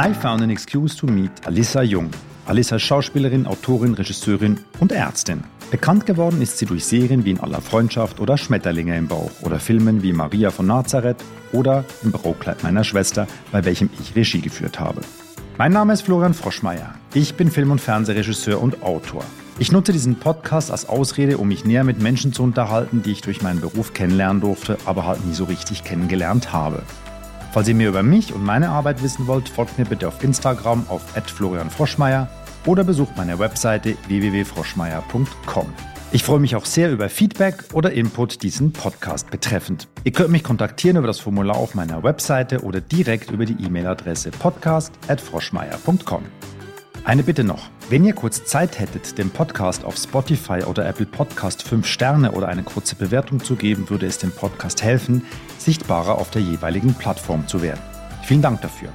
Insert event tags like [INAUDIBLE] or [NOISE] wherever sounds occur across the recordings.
I found an excuse to meet Alissa Jung. Alissa ist Schauspielerin, Autorin, Regisseurin und Ärztin. Bekannt geworden ist sie durch Serien wie In aller Freundschaft oder Schmetterlinge im Bauch oder Filmen wie Maria von Nazareth oder Im Bürokleid meiner Schwester, bei welchem ich Regie geführt habe. Mein Name ist Florian Froschmeier. Ich bin Film- und Fernsehregisseur und Autor. Ich nutze diesen Podcast als Ausrede, um mich näher mit Menschen zu unterhalten, die ich durch meinen Beruf kennenlernen durfte, aber halt nie so richtig kennengelernt habe. Falls ihr mehr über mich und meine Arbeit wissen wollt, folgt mir bitte auf Instagram auf @florianfroschmeier oder besucht meine Webseite www.froschmeier.com. Ich freue mich auch sehr über Feedback oder Input diesen Podcast betreffend. Ihr könnt mich kontaktieren über das Formular auf meiner Webseite oder direkt über die E-Mail-Adresse podcast@froschmeier.com. Eine Bitte noch. Wenn ihr kurz Zeit hättet, dem Podcast auf Spotify oder Apple Podcast 5 Sterne oder eine kurze Bewertung zu geben, würde es dem Podcast helfen, sichtbarer auf der jeweiligen Plattform zu werden. Vielen Dank dafür.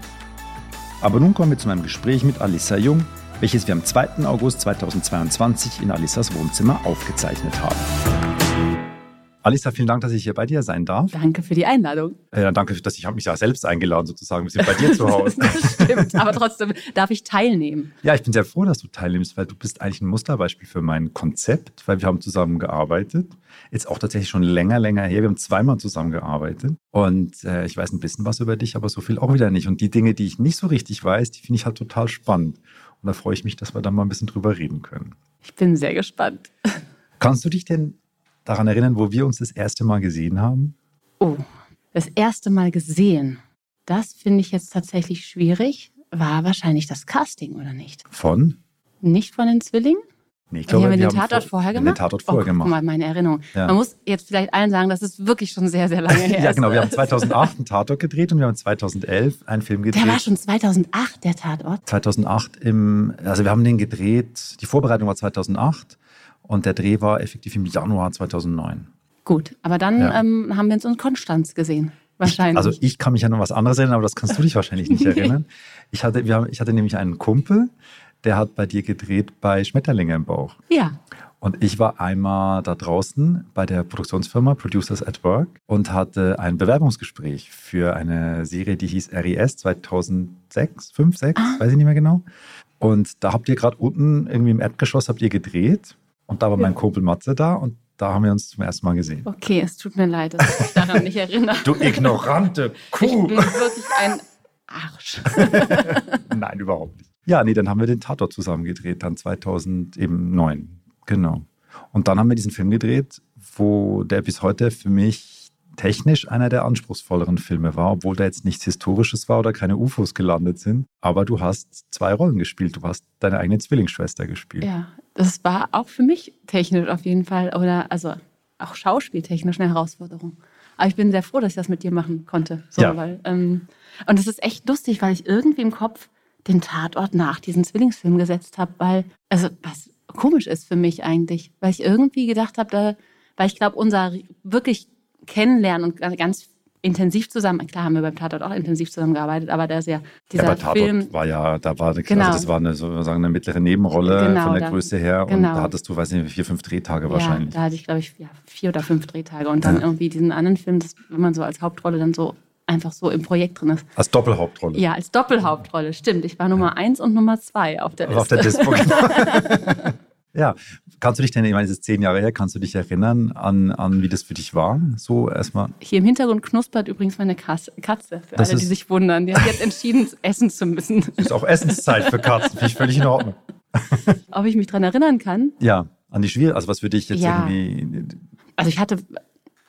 Aber nun kommen wir zu meinem Gespräch mit Alissa Jung, welches wir am 2. August 2022 in Alissas Wohnzimmer aufgezeichnet haben. Alissa, vielen Dank, dass ich hier bei dir sein darf. Danke für die Einladung. Äh, danke, dass ich habe mich ja selbst eingeladen sozusagen. Wir sind bei dir zu Hause. [LAUGHS] das stimmt, aber trotzdem darf ich teilnehmen. Ja, ich bin sehr froh, dass du teilnimmst, weil du bist eigentlich ein Musterbeispiel für mein Konzept, weil wir haben zusammen gearbeitet. Jetzt auch tatsächlich schon länger, länger her. Wir haben zweimal zusammengearbeitet und äh, ich weiß ein bisschen was über dich, aber so viel auch wieder nicht. Und die Dinge, die ich nicht so richtig weiß, die finde ich halt total spannend. Und da freue ich mich, dass wir da mal ein bisschen drüber reden können. Ich bin sehr gespannt. [LAUGHS] Kannst du dich denn daran erinnern, wo wir uns das erste Mal gesehen haben? Oh, das erste Mal gesehen. Das finde ich jetzt tatsächlich schwierig. War wahrscheinlich das Casting, oder nicht? Von? Nicht von den Zwillingen? Nee, ich glaube, haben wir, den Tatort vor, vorher gemacht? Den Tatort vorher oh, gemacht. Guck mal, meine Erinnerung. Ja. Man muss jetzt vielleicht allen sagen, dass es wirklich schon sehr, sehr lange [LAUGHS] her ist. ja, genau. Wir haben 2008 einen Tatort gedreht und wir haben 2011 einen Film gedreht. Der war schon 2008, der Tatort. 2008 im, also wir haben den gedreht, die Vorbereitung war 2008 und der Dreh war effektiv im Januar 2009. Gut, aber dann Ja. ähm, haben wir uns in Konstanz gesehen. Wahrscheinlich. Also ich kann mich an noch was anderes erinnern, aber das kannst du dich wahrscheinlich nicht [LAUGHS] erinnern. Ich hatte, wir haben, ich hatte nämlich einen Kumpel, der hat bei dir gedreht bei Schmetterlinge im Bauch. ja, Und ich war einmal da draußen bei der Produktionsfirma Producers at Work und hatte ein Bewerbungsgespräch für eine Serie, die hieß RES 2006, 5, 6, Ah. weiß ich nicht mehr genau. Und da habt ihr gerade unten irgendwie im Erdgeschoss habt ihr gedreht und da war mein Ja. Kumpel Matze da und da haben wir uns zum ersten Mal gesehen. okay, es tut mir leid, dass ich mich daran nicht erinnere. Du ignorante Ich Kuh! bin wirklich ein Arsch. [LAUGHS] Nein, überhaupt nicht. Ja, nee, dann haben wir den Tatort zusammen gedreht, dann 2009. Genau. Und dann haben wir diesen Film gedreht, wo der bis heute für mich technisch einer der anspruchsvolleren Filme war, obwohl da jetzt nichts Historisches war oder keine UFOs gelandet sind. Aber du hast zwei Rollen gespielt. Du hast deine eigene Zwillingsschwester gespielt. Ja, das war auch für mich technisch auf jeden Fall oder also auch schauspieltechnisch eine Herausforderung. Aber ich bin sehr froh, dass ich das mit dir machen konnte. So, Ja. weil, ähm, und es ist echt lustig, weil ich irgendwie im Kopf den Tatort nach diesem Zwillingsfilm gesetzt habe, weil, also was komisch ist für mich eigentlich, weil ich irgendwie gedacht habe, da, weil ich glaube, unser wirklich Kennenlernen und ganz- intensiv zusammen, klar haben wir beim Tatort auch intensiv zusammengearbeitet, aber da ist ja dieser ja, bei Tatort Film, war ja, da war eine, Genau. also das war eine, sozusagen eine mittlere Nebenrolle Genau, von der da- Größe her. Und genau. da hattest du, weiß nicht, vier, fünf Drehtage Ja, wahrscheinlich. da hatte ich, glaube ich, ja, vier oder fünf Drehtage. Und dann Ja. irgendwie diesen anderen Film, das, wenn man so als Hauptrolle dann so einfach so im Projekt drin ist. Als Doppelhauptrolle. Ja, als Doppelhauptrolle, stimmt. Ich war Nummer eins und Nummer zwei auf der Also Liste. auf der Dispo. genau. [LAUGHS] ja, kannst du dich denn, ich meine, es ist zehn Jahre her, kannst du dich erinnern an, an wie das für dich war? So erstmal. Hier im Hintergrund knuspert übrigens meine Kas- Katze, für Das alle, die sich wundern. Die hat jetzt entschieden, [LAUGHS] essen zu müssen. Ist auch Essenszeit für Katzen, finde ich völlig in Ordnung. Ob ich mich daran erinnern kann? Ja, an die Schwierigkeit, also was für dich jetzt Ja. irgendwie. Also ich hatte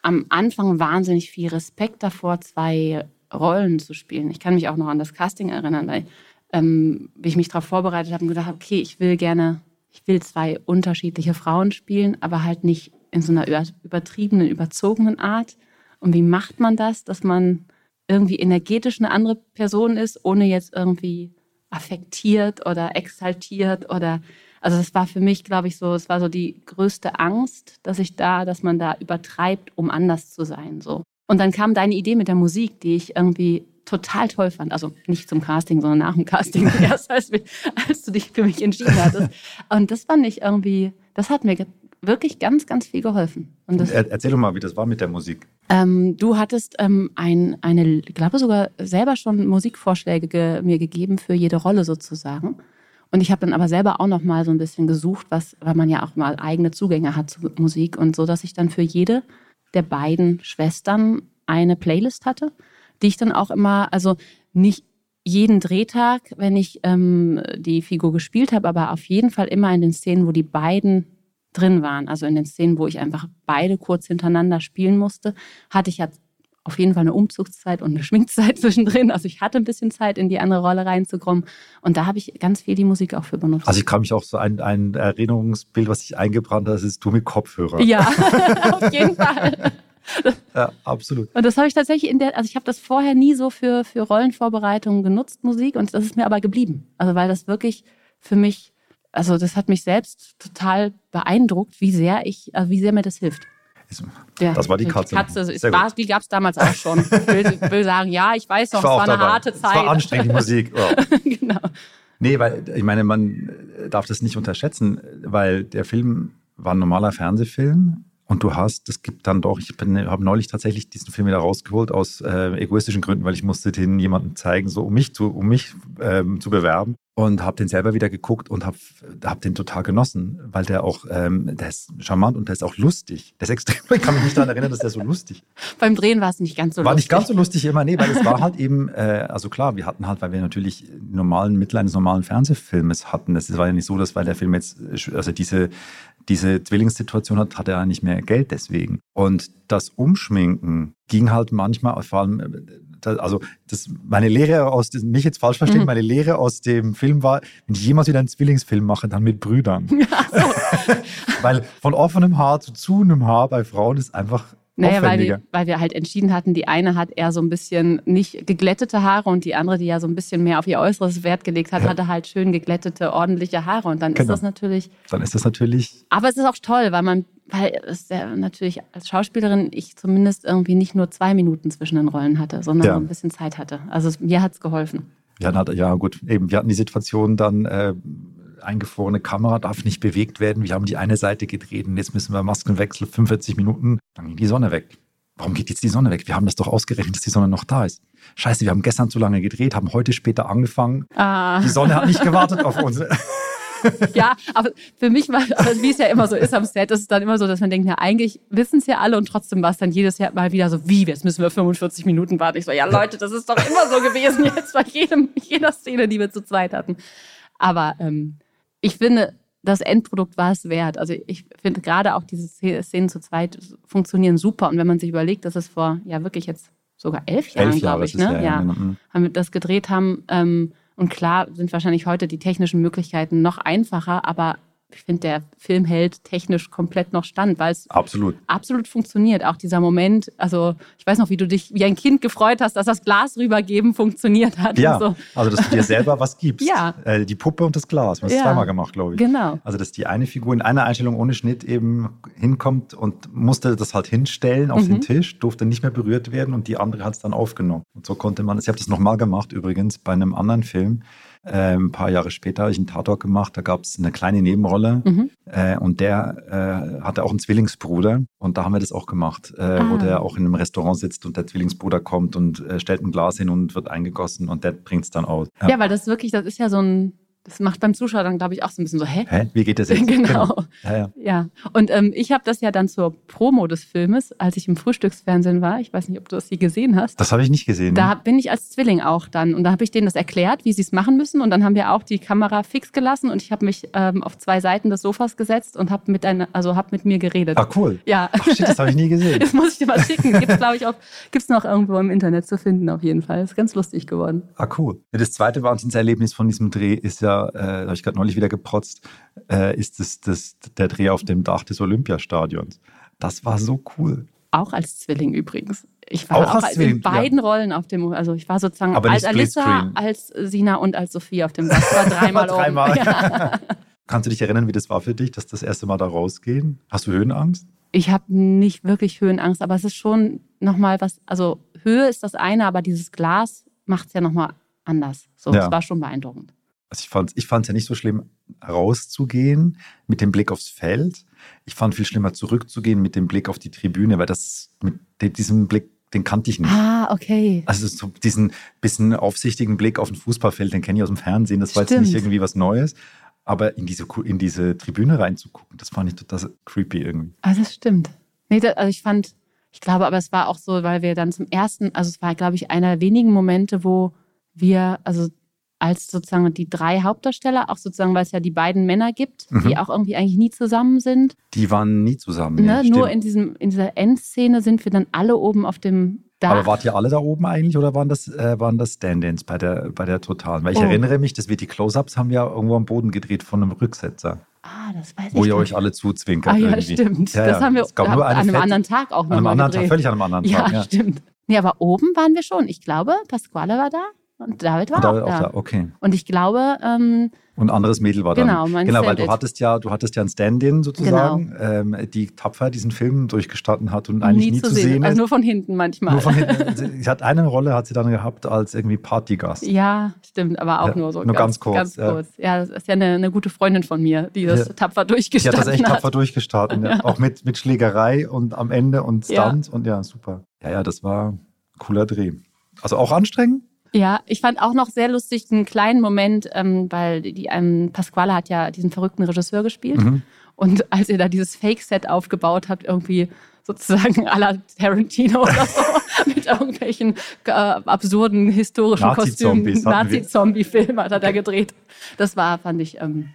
am Anfang wahnsinnig viel Respekt davor, zwei Rollen zu spielen. Ich kann mich auch noch an das Casting erinnern, weil ähm, ich mich darauf vorbereitet habe und gedacht habe, okay, ich will gerne, ich will zwei unterschiedliche Frauen spielen, aber halt nicht in so einer über- übertriebenen, überzogenen Art. Und wie macht man das, dass man irgendwie energetisch eine andere Person ist, ohne jetzt irgendwie affektiert oder exaltiert oder also das war für mich, glaube ich, so, es war so die größte Angst, dass ich da, dass man da übertreibt, um anders zu sein. So. Und dann kam deine Idee mit der Musik, die ich irgendwie total toll fand. Also nicht zum Casting, sondern nach dem Casting [LAUGHS] erst, als, als du dich für mich entschieden hattest. Und das fand ich irgendwie, das hat mir wirklich ganz, ganz viel geholfen. Und das, Erzähl doch mal, wie das war mit der Musik. Ähm, du hattest ähm, ein, eine, ich glaube sogar selber schon Musikvorschläge ge mir gegeben für jede Rolle sozusagen. Und ich habe dann aber selber auch noch mal so ein bisschen gesucht, was, weil man ja auch mal eigene Zugänge hat zu Musik und so, dass ich dann für jede der beiden Schwestern eine Playlist hatte, die ich dann auch immer, also nicht jeden Drehtag, wenn ich ähm, die Figur gespielt habe, aber auf jeden Fall immer in den Szenen, wo die beiden drin waren, also in den Szenen, wo ich einfach beide kurz hintereinander spielen musste, hatte ich ja auf jeden Fall eine Umzugszeit und eine [LAUGHS] Schminkzeit zwischendrin. Also ich hatte ein bisschen Zeit, in die andere Rolle reinzukommen. Und da habe ich ganz viel die Musik auch für benutzt. Also ich kann mich auch so ein, ein Erinnerungsbild, was sich eingebrannt hat, das ist du mit Kopfhörer. Ja, [LAUGHS] auf [LAUGHS] jeden Fall. Ja, absolut. Und das habe ich tatsächlich in der, also ich habe das vorher nie so für, für Rollenvorbereitungen genutzt, Musik, und das ist mir aber geblieben. Also weil das wirklich für mich, also das hat mich selbst total beeindruckt, wie sehr ich, also wie sehr mir das hilft. Ja, das war die Katze. Die Katze ist, war, die gab es damals auch schon. Ich will, will, sagen, ja, ich weiß noch, es war, es war eine harte Zeit. Es war anstrengende Musik. Oh. [LAUGHS] genau. Nee, weil ich meine, man darf das nicht unterschätzen, weil der Film war ein normaler Fernsehfilm und du hast, es gibt dann doch, ich habe neulich tatsächlich diesen Film wieder rausgeholt aus äh, egoistischen Gründen, weil ich musste den jemandem zeigen, so um mich zu, um mich ähm, zu bewerben und habe den selber wieder geguckt und habe hab den total genossen, weil der auch, ähm, der ist charmant und der ist auch lustig. Der ist extrem, [LAUGHS] ich kann mich nicht daran erinnern, dass der so lustig. [LAUGHS] Beim Drehen war es nicht ganz so war lustig. War nicht ganz so lustig immer, nee, weil es war halt eben, äh, also klar, wir hatten halt, weil wir natürlich normalen Mittel eines normalen Fernsehfilmes hatten. Es war ja nicht so, dass weil der Film jetzt, also diese diese Zwillingssituation hat, hat er nicht mehr Geld deswegen. Und das Umschminken ging halt manchmal, vor allem, also das, meine Lehre aus, dem, nicht jetzt falsch verstehen, mhm. meine Lehre aus dem Film war, wenn ich jemals wieder einen Zwillingsfilm mache, dann mit Brüdern. [LAUGHS] Ja, so. [LAUGHS] Weil von offenem Haar zu zu einem Haar bei Frauen ist einfach naja, weil wir, weil wir halt entschieden hatten, die eine hat eher so ein bisschen nicht geglättete Haare und die andere, die ja so ein bisschen mehr auf ihr Äußeres Wert gelegt hat, ja. hatte halt schön geglättete, ordentliche Haare. Und dann genau. ist das natürlich. Dann ist das natürlich. Aber es ist auch toll, weil man, weil es ja natürlich als Schauspielerin ich zumindest irgendwie nicht nur zwei Minuten zwischen den Rollen hatte, sondern ja. ein bisschen Zeit hatte. Also mir hat es geholfen. Ja, ja, gut, eben, wir hatten die Situation dann. Äh, eingefrorene Kamera darf nicht bewegt werden. Wir haben die eine Seite gedreht und jetzt müssen wir Maskenwechsel 45 Minuten. Dann ging die Sonne weg. Warum geht jetzt die Sonne weg? Wir haben das doch ausgerechnet, dass die Sonne noch da ist. Scheiße, wir haben gestern zu lange gedreht, haben heute später angefangen. Ah. Die Sonne hat nicht gewartet auf uns. [LAUGHS] ja, aber für mich war, wie es ja immer so ist am Set, ist es dann immer so, dass man denkt, ja, eigentlich wissen es ja alle und trotzdem war es dann jedes Jahr mal wieder so, wie, jetzt müssen wir 45 Minuten warten. Ich so, ja Leute, das ist doch immer so gewesen jetzt bei jedem, jeder Szene, die wir zu zweit hatten. Aber ähm, ich finde, das Endprodukt war es wert. Also ich finde gerade auch diese Szenen zu zweit funktionieren super. Und wenn man sich überlegt, dass es vor ja wirklich jetzt sogar elf Jahren, glaube ich, ne? Ja, ja, genau. Mhm. haben wir das gedreht haben. Ähm, und klar sind wahrscheinlich heute die technischen Möglichkeiten noch einfacher, aber ich finde, der Film hält technisch komplett noch stand, weil es absolut. absolut funktioniert. Auch dieser Moment, also ich weiß noch, wie du dich wie ein Kind gefreut hast, dass das Glas rübergeben funktioniert hat. Ja, so. also dass du dir selber was gibst. [LAUGHS] ja. Äh, die Puppe und das Glas. Wir haben es ja. zweimal gemacht, glaube ich. Genau. Also dass die eine Figur in einer Einstellung ohne Schnitt eben hinkommt und musste das halt hinstellen auf mhm. den Tisch, durfte nicht mehr berührt werden und die andere hat es dann aufgenommen. Und so konnte man, ich habe das nochmal gemacht übrigens bei einem anderen Film äh, ein paar Jahre später habe ich einen Tatort gemacht, da gab es eine kleine Nebenrolle mhm. äh, und der äh, hatte auch einen Zwillingsbruder und da haben wir das auch gemacht, äh, ah. wo der auch in einem Restaurant sitzt und der Zwillingsbruder kommt und äh, stellt ein Glas hin und wird eingegossen und der bringt es dann aus. Ja. ja, weil das wirklich, das ist ja so ein das macht beim Zuschauer dann, glaube ich, auch so ein bisschen so, hä? Hä? Wie geht das jetzt? [LAUGHS] genau. genau. Ja, ja. ja. Und ähm, ich habe das ja dann zur Promo des Filmes, als ich im Frühstücksfernsehen war. Ich weiß nicht, ob du das hier gesehen hast. Das habe ich nicht gesehen. Da bin ich als Zwilling auch dann. Und da habe ich denen das erklärt, wie sie es machen müssen. Und dann haben wir auch die Kamera fix gelassen und ich habe mich ähm, auf zwei Seiten des Sofas gesetzt und habe mit, also hab mit mir geredet. Ah, cool. Ja. Ach shit, das habe ich nie gesehen. [LAUGHS] das muss ich dir mal schicken. Gibt es, glaube ich, auch, gibt's noch irgendwo im Internet zu finden, auf jeden Fall. ist ganz lustig geworden. Ah, cool. Das zweite Wahnsinnserlebnis von diesem Dreh ist ja, äh, habe ich gerade neulich wieder geprotzt, äh, ist das, das, der Dreh auf dem Dach des Olympiastadions. Das war so cool. Auch als Zwilling übrigens. Ich war auch, auch als in beiden ja. Rollen auf dem, also ich war sozusagen Aber als Alissa, als Sina und als Sophie auf dem Dach. War [LAUGHS] dreimal dreimal. Ja. [LAUGHS] Kannst du dich erinnern, wie das war für dich, dass das erste Mal da rausgehen? Hast du Höhenangst? Ich habe nicht wirklich Höhenangst, aber es ist schon nochmal was, also Höhe ist das eine, aber dieses Glas macht es ja nochmal anders. So, ja. das war schon beeindruckend also ich fand es ich fand's ja nicht so schlimm, rauszugehen mit dem Blick aufs Feld. Ich fand viel schlimmer, zurückzugehen mit dem Blick auf die Tribüne, weil das mit diesem Blick, den kannte ich nicht. Ah, okay. Also so diesen bisschen aufsichtigen Blick auf ein Fußballfeld, den kenne ich aus dem Fernsehen. Das war Stimmt. jetzt nicht irgendwie was Neues. Aber in diese, in diese Tribüne reinzugucken, das fand ich total creepy irgendwie. Ah, das stimmt. Nee, das, also ich fand, ich glaube, aber es war auch so, weil wir dann zum ersten, also es war, glaube ich, einer der wenigen Momente, wo wir, also als sozusagen die drei Hauptdarsteller, auch sozusagen, weil es ja die beiden Männer gibt, mhm. die auch irgendwie eigentlich nie zusammen sind. Die waren nie zusammen. Ne? Nur in, diesem, in dieser Endszene sind wir dann alle oben auf dem Dach. Aber wart ihr alle da oben eigentlich oder waren das, äh, waren das Stand-ins bei der, bei der Totalen? Weil ich oh. erinnere mich, dass wir die Close-Ups haben ja irgendwo am Boden gedreht von einem Rücksetzer. Ah, das weiß ich. Wo ihr euch alle zuzwinkert. Ah, ja, irgendwie. stimmt. Ja, das haben wir an einem Fett, anderen Tag auch noch an einem anderen Tag, völlig an einem anderen Tag. Ja, ja, stimmt. Nee, aber oben waren wir schon. Ich glaube, Pasquale war da. Und David war David auch, auch da. da. Okay. Und ich glaube. Ähm, und ein anderes Mädel war da. Genau, mein Genau, weil du hattest ja, du hattest ja ein Stand-in sozusagen, genau. ähm, die tapfer diesen Film durchgestanden hat und eigentlich nie, nie zu sehen, sehen ist. Also nur von hinten manchmal. Nur von hinten. sie hat eine Rolle, hat sie dann gehabt als irgendwie Partygast. Ja, stimmt, aber auch ja, nur so. Nur ganz, ganz kurz. Ganz ja. kurz. Ja, das ist ja eine, eine, gute Freundin von mir, die das ja. tapfer durchgestanden hat. Die hat das echt tapfer durchgestartet. [LAUGHS] ja. Auch mit, mit Schlägerei und am Ende und Stunt und ja, super. Ja, ja, das war ein cooler Dreh. Also auch anstrengend? Ja, ich fand auch noch sehr lustig einen kleinen Moment, ähm, weil die ähm, Pasquale hat ja diesen verrückten Regisseur gespielt. Mhm. Und als ihr da dieses Fake-Set aufgebaut habt, irgendwie sozusagen à la Tarantino oder so, [LAUGHS] mit irgendwelchen äh, absurden historischen Nazi Kostümen, Nazi-Zombie-Film hat er da gedreht. Das war, fand ich, ähm,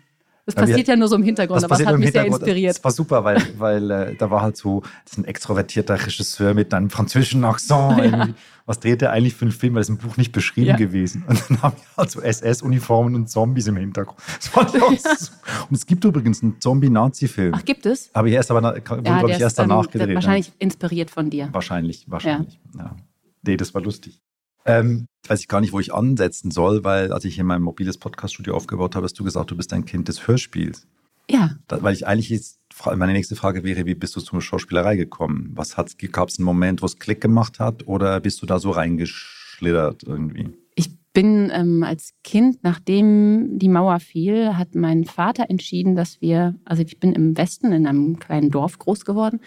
das passiert ja, ja, nur so im Hintergrund, aber es hat mich sehr inspiriert. Das war super, weil, weil äh, da war halt so ein extrovertierter Regisseur mit einem französischen Akzent. [LAUGHS] Ja. Was dreht er eigentlich für einen Film? Weil es im Buch nicht beschrieben ja. gewesen. Und dann haben wir halt so SS-Uniformen und Zombies im Hintergrund. Das ich [LAUGHS] auch so. Und es gibt übrigens einen Zombie-Nazi-Film. Ach, gibt es? Aber erst aber, wurde, glaube ich, erst danach gedreht. Wahrscheinlich inspiriert von dir. Wahrscheinlich, wahrscheinlich. Ja. Nee, das war lustig. Ähm, weiß ich gar nicht, wo ich ansetzen soll, weil als ich hier mein mobiles Podcaststudio aufgebaut habe, hast du gesagt, du bist ein Kind des Hörspiels. Ja. Da, weil ich eigentlich jetzt, meine nächste Frage wäre, wie bist du zur Schauspielerei gekommen? Was gab es einen Moment, wo es Klick gemacht hat oder bist du da so reingeschlittert irgendwie? Ich bin ähm, als Kind, nachdem die Mauer fiel, hat mein Vater entschieden, dass wir, also ich bin im Westen in einem kleinen Dorf groß geworden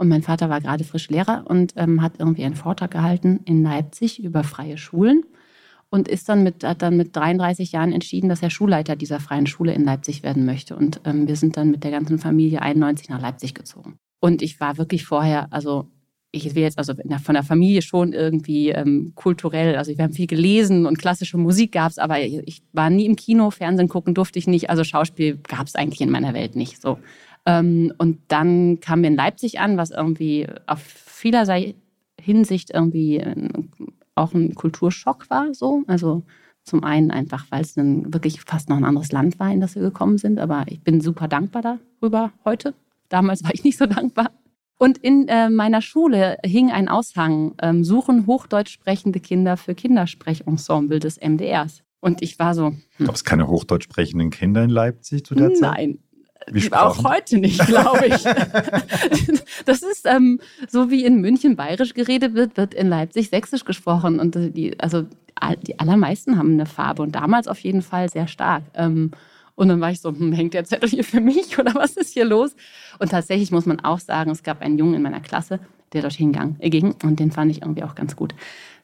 und mein Vater war gerade frisch Lehrer und ähm, hat irgendwie einen Vortrag gehalten in Leipzig über freie Schulen und ist dann mit, hat dann mit 33 Jahren entschieden, dass er Schulleiter dieser freien Schule in Leipzig werden möchte. Und ähm, wir sind dann mit der ganzen Familie 91 nach Leipzig gezogen. Und ich war wirklich vorher, also ich will jetzt also von der Familie schon irgendwie ähm, kulturell, also wir haben viel gelesen und klassische Musik gab es, aber ich war nie im Kino, Fernsehen gucken durfte ich nicht, also Schauspiel gab es eigentlich in meiner Welt nicht. So. Ähm, und dann kamen wir in Leipzig an, was irgendwie auf vielerlei Hinsicht irgendwie auch ein Kulturschock war. So. Also zum einen einfach, weil es dann wirklich fast noch ein anderes Land war, in das wir gekommen sind. Aber ich bin super dankbar darüber heute. Damals war ich nicht so dankbar. Und in äh, meiner Schule hing ein Aushang, ähm, suchen hochdeutsch sprechende Kinder für Kindersprechensemble des MDRs. Und ich war so. Hm. Gab es keine hochdeutsch sprechenden Kinder in Leipzig zu der Zeit? Nein, auch heute nicht, glaube ich. [LAUGHS] das ist ähm, so wie in München bayerisch geredet wird, wird in Leipzig sächsisch gesprochen. Und die, also die allermeisten haben eine Farbe und damals auf jeden Fall sehr stark. Ähm, und dann war ich so, hm, hängt der Zettel hier für mich [LAUGHS] oder was ist hier los? Und tatsächlich muss man auch sagen, es gab einen Jungen in meiner Klasse, der dort hingang, äh, ging und den fand ich irgendwie auch ganz gut.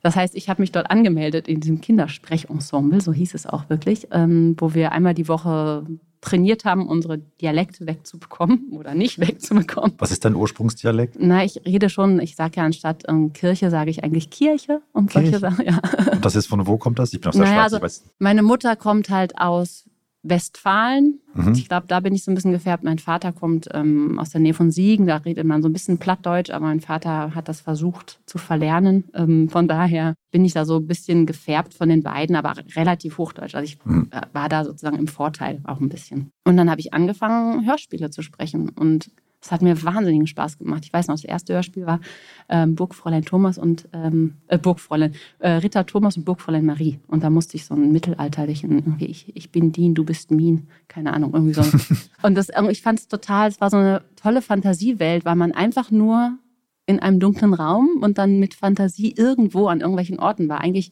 Das heißt, ich habe mich dort angemeldet in diesem Kindersprechensemble, so hieß es auch wirklich, ähm, wo wir einmal die Woche trainiert haben, unsere Dialekte wegzubekommen [LAUGHS] oder nicht wegzubekommen. Was ist dein Ursprungsdialekt? Na, ich rede schon, ich sage ja anstatt ähm, Kirche, sage ich eigentlich Kirche und Kirche. solche Sachen. [LAUGHS] Ja. Und das ist von wo kommt das? Ich bin aus der naja, Schweiz. Also, meine Mutter kommt halt aus Westfalen. Mhm. Ich glaube, da bin ich so ein bisschen gefärbt. Mein Vater kommt ähm, aus der Nähe von Siegen, da redet man so ein bisschen Plattdeutsch, aber mein Vater hat das versucht zu verlernen. Ähm, von daher bin ich da so ein bisschen gefärbt von den beiden, aber relativ Hochdeutsch. Also ich mhm. War da sozusagen im Vorteil auch ein bisschen. Und dann habe ich angefangen, Hörspiele zu sprechen und das hat mir wahnsinnigen Spaß gemacht. Ich weiß noch, das erste Hörspiel war ähm, Burgfräulein Thomas und ähm, äh, Burgfräulein, äh, Ritter Thomas und Burgfräulein Marie. Und da musste ich so einen mittelalterlichen, irgendwie, ich, ich bin Dien, du bist Min, keine Ahnung, irgendwie so. [LAUGHS] und das, ich fand es total, es war so eine tolle Fantasiewelt, weil man einfach nur in einem dunklen Raum und dann mit Fantasie irgendwo an irgendwelchen Orten war. Eigentlich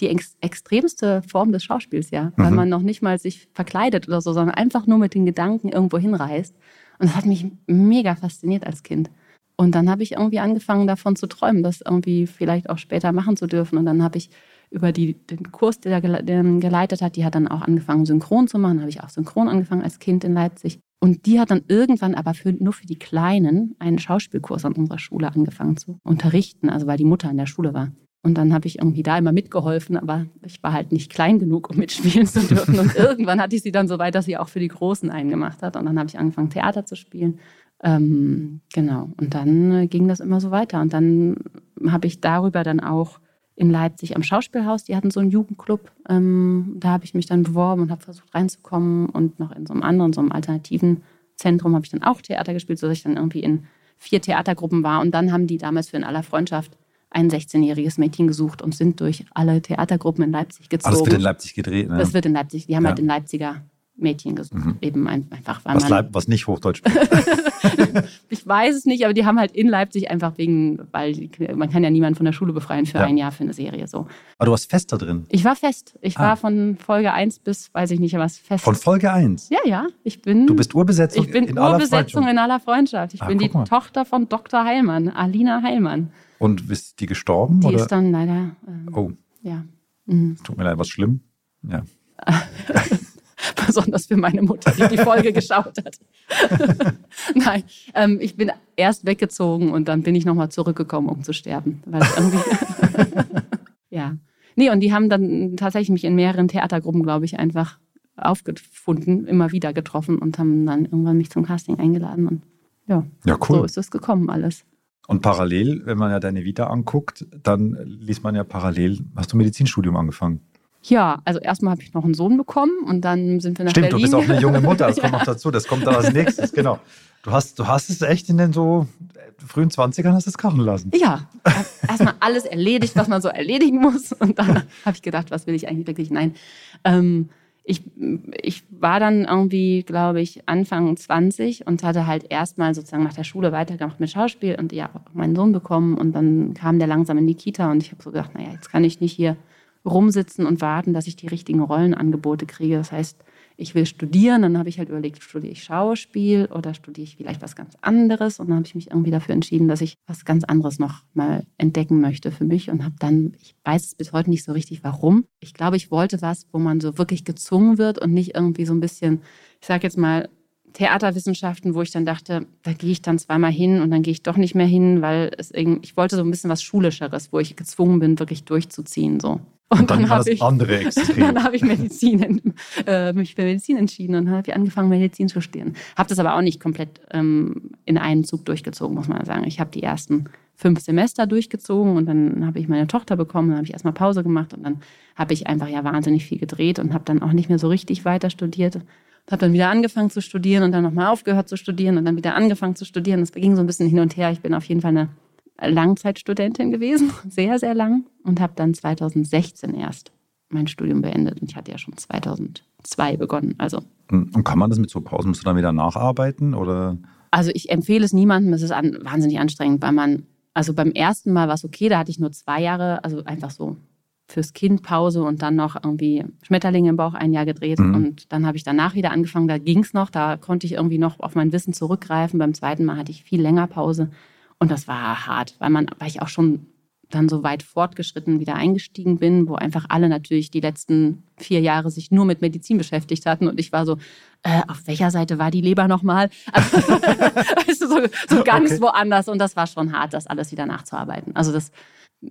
die ex extremste Form des Schauspiels, ja. Weil mhm. man noch nicht mal sich verkleidet oder so, sondern einfach nur mit den Gedanken irgendwo hinreist. Und das hat mich mega fasziniert als Kind. Und dann habe ich irgendwie angefangen davon zu träumen, das irgendwie vielleicht auch später machen zu dürfen. Und dann habe ich über die, den Kurs, der den geleitet hat, die hat dann auch angefangen, synchron zu machen. Da habe ich auch synchron angefangen als Kind in Leipzig. Und die hat dann irgendwann aber für, nur für die Kleinen einen Schauspielkurs an unserer Schule angefangen zu unterrichten, also weil die Mutter in der Schule war. Und dann habe ich irgendwie da immer mitgeholfen, aber ich war halt nicht klein genug, um mitspielen zu dürfen. Und [LAUGHS] irgendwann hatte ich sie dann so weit, dass sie auch für die Großen einen gemacht hat. Und dann habe ich angefangen, Theater zu spielen. Ähm, genau. Und dann äh, ging das immer so weiter. Und dann habe ich darüber dann auch in Leipzig am Schauspielhaus, die hatten so einen Jugendclub. Ähm, da habe ich mich dann beworben und habe versucht reinzukommen. Und noch in so einem anderen, so einem alternativen Zentrum habe ich dann auch Theater gespielt, sodass ich dann irgendwie in vier Theatergruppen war. Und dann haben die damals für in aller Freundschaft ein 16-jähriges Mädchen gesucht und sind durch alle Theatergruppen in Leipzig gezogen. Aber das wird in Leipzig gedreht, ne? Das wird in Leipzig. Die haben ja. halt in Leipziger Mädchen gesucht. Mhm. Eben einfach, weil was, man, was nicht Hochdeutsch [LAUGHS] Ich weiß es nicht, aber die haben halt in Leipzig einfach wegen, weil man kann ja niemanden von der Schule befreien für ja. ein Jahr für eine Serie. So. Aber du warst fest da drin? Ich war fest. Ich ah. war von Folge 1 bis, weiß ich nicht, was fest. Von Folge 1? Ja, ja. Ich bin. Du bist Urbesetzung ich bin in Urbesetzung aller in aller Freundschaft. Ich ah, bin die mal. Tochter von Dr. Heilmann, Alina Heilmann. Und ist die gestorben? Die oder? ist dann leider. Ähm, oh. Ja. Mhm. Tut mir leid, was schlimm? Ja. [LAUGHS] Besonders für meine Mutter, die die Folge [LAUGHS] geschaut hat. [LAUGHS] Nein, ähm, ich bin erst weggezogen und dann bin ich nochmal zurückgekommen, um zu sterben. Weil irgendwie ja. Nee, und die haben dann tatsächlich mich in mehreren Theatergruppen, glaube ich, einfach aufgefunden, immer wieder getroffen und haben dann irgendwann mich zum Casting eingeladen. Und ja, ja cool. so ist es gekommen alles. Und parallel, wenn man ja deine Vita anguckt, dann liest man ja parallel, hast du Medizinstudium angefangen? Ja, also erstmal habe ich noch einen Sohn bekommen und dann sind wir nach Stimmt, Berlin. du bist auch eine junge [LAUGHS] Mutter, das ja. kommt noch dazu, das kommt dann als nächstes, genau. Du hast, du hast es echt in den so frühen 20ern hast es krachen lassen. Ja, erstmal alles erledigt, was man so erledigen muss und dann habe ich gedacht, was will ich eigentlich wirklich? Nein, ähm, ich, ich war dann irgendwie, glaube ich, Anfang 20 und hatte halt erstmal sozusagen nach der Schule weitergemacht mit Schauspiel und ja, auch meinen Sohn bekommen und dann kam der langsam in die Kita und ich habe so gedacht, naja, jetzt kann ich nicht hier rumsitzen und warten, dass ich die richtigen Rollenangebote kriege. Das heißt, ich will studieren, dann habe ich halt überlegt, studiere ich Schauspiel oder studiere ich vielleicht was ganz anderes und dann habe ich mich irgendwie dafür entschieden, dass ich was ganz anderes noch mal entdecken möchte für mich und habe dann, ich weiß bis heute nicht so richtig, warum. Ich glaube, ich wollte was, wo man so wirklich gezwungen wird und nicht irgendwie so ein bisschen, ich sage jetzt mal, Theaterwissenschaften, wo ich dann dachte, da gehe ich dann zweimal hin und dann gehe ich doch nicht mehr hin, weil es irgendwie, ich wollte so ein bisschen was Schulischeres, wo ich gezwungen bin, wirklich durchzuziehen. So. Und, und dann, dann habe ich, andere [LAUGHS] dann habe ich Medizin, äh, mich für Medizin entschieden und habe angefangen, Medizin zu studieren. Habe das aber auch nicht komplett ähm, in einen Zug durchgezogen, muss man sagen. Ich habe die ersten fünf Semester durchgezogen und dann habe ich meine Tochter bekommen, dann habe ich erstmal Pause gemacht und dann habe ich einfach ja wahnsinnig viel gedreht und habe dann auch nicht mehr so richtig weiter studiert. Habe dann wieder angefangen zu studieren und dann nochmal aufgehört zu studieren und dann wieder angefangen zu studieren. Das ging so ein bisschen hin und her. Ich bin auf jeden Fall eine Langzeitstudentin gewesen, [LAUGHS] sehr, sehr lang und habe dann 2016 erst mein Studium beendet und ich hatte ja schon 2002 begonnen. Also und kann man das mit so Pausen? Musst du dann wieder nacharbeiten oder? Also ich empfehle es niemandem. Es ist an, wahnsinnig anstrengend, weil man also beim ersten Mal war es okay. Da hatte ich nur zwei Jahre, also einfach so fürs Kind Pause und dann noch irgendwie Schmetterlinge im Bauch ein Jahr gedreht. Mhm. Und dann habe ich danach wieder angefangen. Da ging es noch. Da konnte ich irgendwie noch auf mein Wissen zurückgreifen. Beim zweiten Mal hatte ich viel länger Pause. Und das war hart, weil, man, weil ich auch schon dann so weit fortgeschritten wieder eingestiegen bin, wo einfach alle natürlich die letzten vier Jahre sich nur mit Medizin beschäftigt hatten. Und ich war so, äh, auf welcher Seite war die Leber nochmal? [LAUGHS] Also, weißt du, so, so ganz okay. woanders. Und das war schon hart, das alles wieder nachzuarbeiten. Also das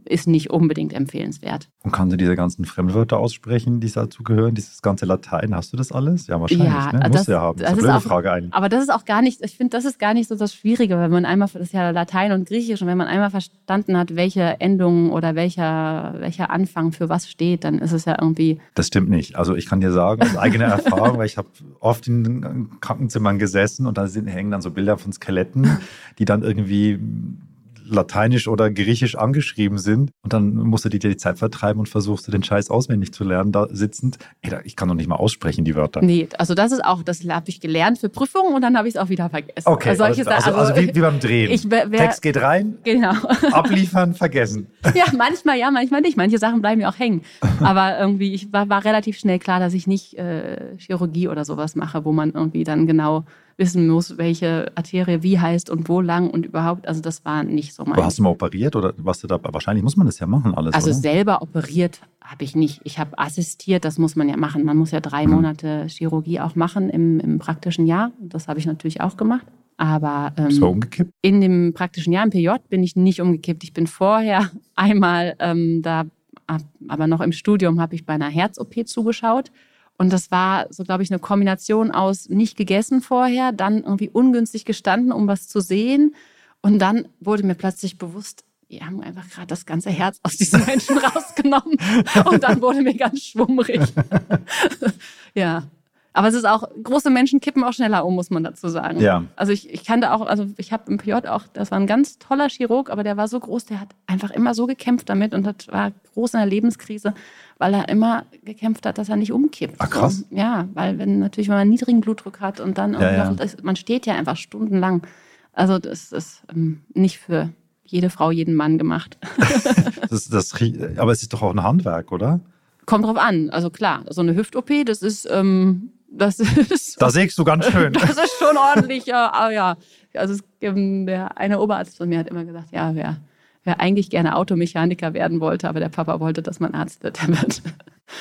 ist nicht unbedingt empfehlenswert. Und kannst du diese ganzen Fremdwörter aussprechen, die dazu gehören, dieses ganze Latein? Hast du das alles? Ja, wahrscheinlich. Ja, ne? Musst das, ja haben. Das, das ist eine auch, Frage eigentlich. Aber das ist auch gar nicht, ich finde, das ist gar nicht so das Schwierige, wenn man einmal, das ist ja Latein und Griechisch, und wenn man einmal verstanden hat, welche Endungen oder welcher, welcher Anfang für was steht, dann ist es ja irgendwie. Das stimmt nicht. Also ich kann dir sagen, aus eigener Erfahrung, weil ich habe oft in Krankenzimmern gesessen und da sind, hängen dann so Bilder von Skeletten, die dann irgendwie Lateinisch oder Griechisch angeschrieben sind. Und dann musst du dir die Zeit vertreiben und versuchst du den Scheiß auswendig zu lernen, da sitzend. Ey, ich kann doch nicht mal aussprechen, die Wörter. Nee, also das ist auch, das habe ich gelernt für Prüfungen und dann habe ich es auch wieder vergessen. Okay, also, also, also, also wie, wie, beim Drehen. Ich, wer, Text geht rein, genau. [LAUGHS] abliefern, vergessen. Ja, manchmal ja, manchmal nicht. Manche Sachen bleiben mir auch hängen. Aber irgendwie, ich war, war relativ schnell klar, dass ich nicht äh, Chirurgie oder sowas mache, wo man irgendwie dann genau wissen muss, welche Arterie wie heißt und wo lang und überhaupt. Also das war nicht so mein. Aber hast du mal operiert oder warst du da? Wahrscheinlich muss man das ja machen alles. Also oder? selber operiert habe ich nicht. Ich habe assistiert, das muss man ja machen. Man muss ja drei mhm. Monate Chirurgie auch machen im, im praktischen Jahr. Das habe ich natürlich auch gemacht. Aber ähm, so umgekippt? in dem praktischen Jahr im PJ bin ich nicht umgekippt. Ich bin vorher [LAUGHS] einmal ähm, da, aber noch im Studium habe ich bei einer Herz-OP zugeschaut. Und das war so, glaube ich, eine Kombination aus nicht gegessen vorher, dann irgendwie ungünstig gestanden, um was zu sehen. Und dann wurde mir plötzlich bewusst, die haben einfach gerade das ganze Herz aus diesen [LAUGHS] Menschen rausgenommen. Und dann wurde mir ganz schwummrig. [LAUGHS] ja. Aber es ist auch, große Menschen kippen auch schneller um, muss man dazu sagen. Ja. Also ich, ich kannte auch, also ich habe im PJ auch, das war ein ganz toller Chirurg, aber der war so groß, der hat einfach immer so gekämpft damit und das war groß in der Lebenskrise, weil er immer gekämpft hat, dass er nicht umkippt. Ach krass. So. Ja, weil wenn natürlich, wenn man einen niedrigen Blutdruck hat und dann ja, ja. Noch, man steht ja einfach stundenlang. Also das ist ähm, nicht für jede Frau, jeden Mann gemacht. [LAUGHS] das, das, aber es ist doch auch ein Handwerk, oder? Kommt drauf an. Also klar, so eine Hüft-OP, das ist ähm, das ist. Da sägst du ganz schön. [LAUGHS] Das ist schon ordentlich, ja. Aber ja. Also es, der eine Oberarzt von mir hat immer gesagt, ja, wer, wer eigentlich gerne Automechaniker werden wollte, aber der Papa wollte, dass man Arzt wird, der wird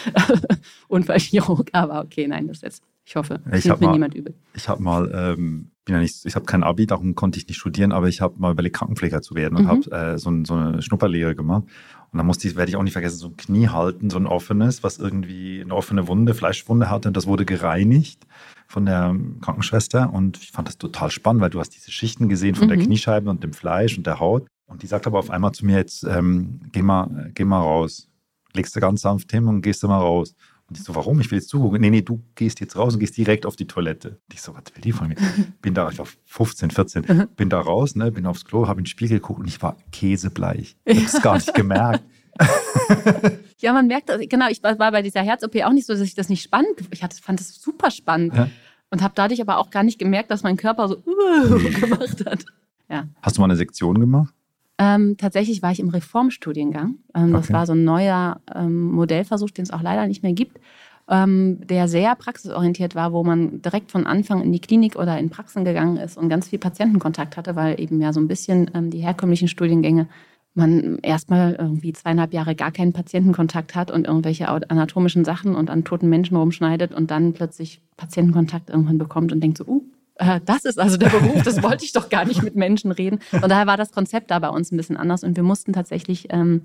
[LAUGHS] Unfallchirurg. Aber okay, nein, das jetzt. Ich hoffe, das nimmt mir mal, niemand übel. Ich habe mal, ähm, bin ja nicht, ich habe kein Abi, darum konnte ich nicht studieren, aber ich habe mal überlegt, Krankenpfleger zu werden und mhm. habe äh, so, so, eine Schnupperlehre gemacht. Und dann musste ich, werde ich auch nicht vergessen, so ein Knie halten, so ein offenes, was irgendwie eine offene Wunde, Fleischwunde hatte. Und das wurde gereinigt von der Krankenschwester. Und ich fand das total spannend, weil du hast diese Schichten gesehen von mhm. der Kniescheibe und dem Fleisch und der Haut. Und die sagt aber auf einmal zu mir jetzt, ähm, geh, mal, geh mal raus. Legst du ganz sanft hin und gehst du mal raus. Und ich so, warum? Ich will jetzt zugucken. Nee, nee, du gehst jetzt raus und gehst direkt auf die Toilette. Und ich so, was will die von mir? [LAUGHS] Bin da, ich war 15, 14, mhm. bin da raus, ne, bin aufs Klo, habe in den Spiegel geguckt und ich war käsebleich. [LAUGHS] Ich habe es gar nicht gemerkt. [LAUGHS] ja, man merkt, genau, ich war bei dieser Herz-OP auch nicht so, dass ich das nicht spannend, ich fand das super spannend. Ja. Und habe dadurch aber auch gar nicht gemerkt, dass mein Körper so uh, gemacht hat. Ja. Hast du mal eine Sektion gemacht? Ähm, tatsächlich war ich im Reformstudiengang. Ähm, das war so ein neuer ähm, Modellversuch, den es auch leider nicht mehr gibt, ähm, der sehr praxisorientiert war, wo man direkt von Anfang in die Klinik oder in Praxen gegangen ist und ganz viel Patientenkontakt hatte, weil eben ja so ein bisschen ähm, die herkömmlichen Studiengänge man erstmal irgendwie zweieinhalb Jahre gar keinen Patientenkontakt hat und irgendwelche anatomischen Sachen und an toten Menschen rumschneidet und dann plötzlich Patientenkontakt irgendwann bekommt und denkt so, uh, äh, das ist also der Beruf, das wollte ich doch gar nicht mit Menschen reden. Und daher war das Konzept da bei uns ein bisschen anders und wir mussten tatsächlich, ähm,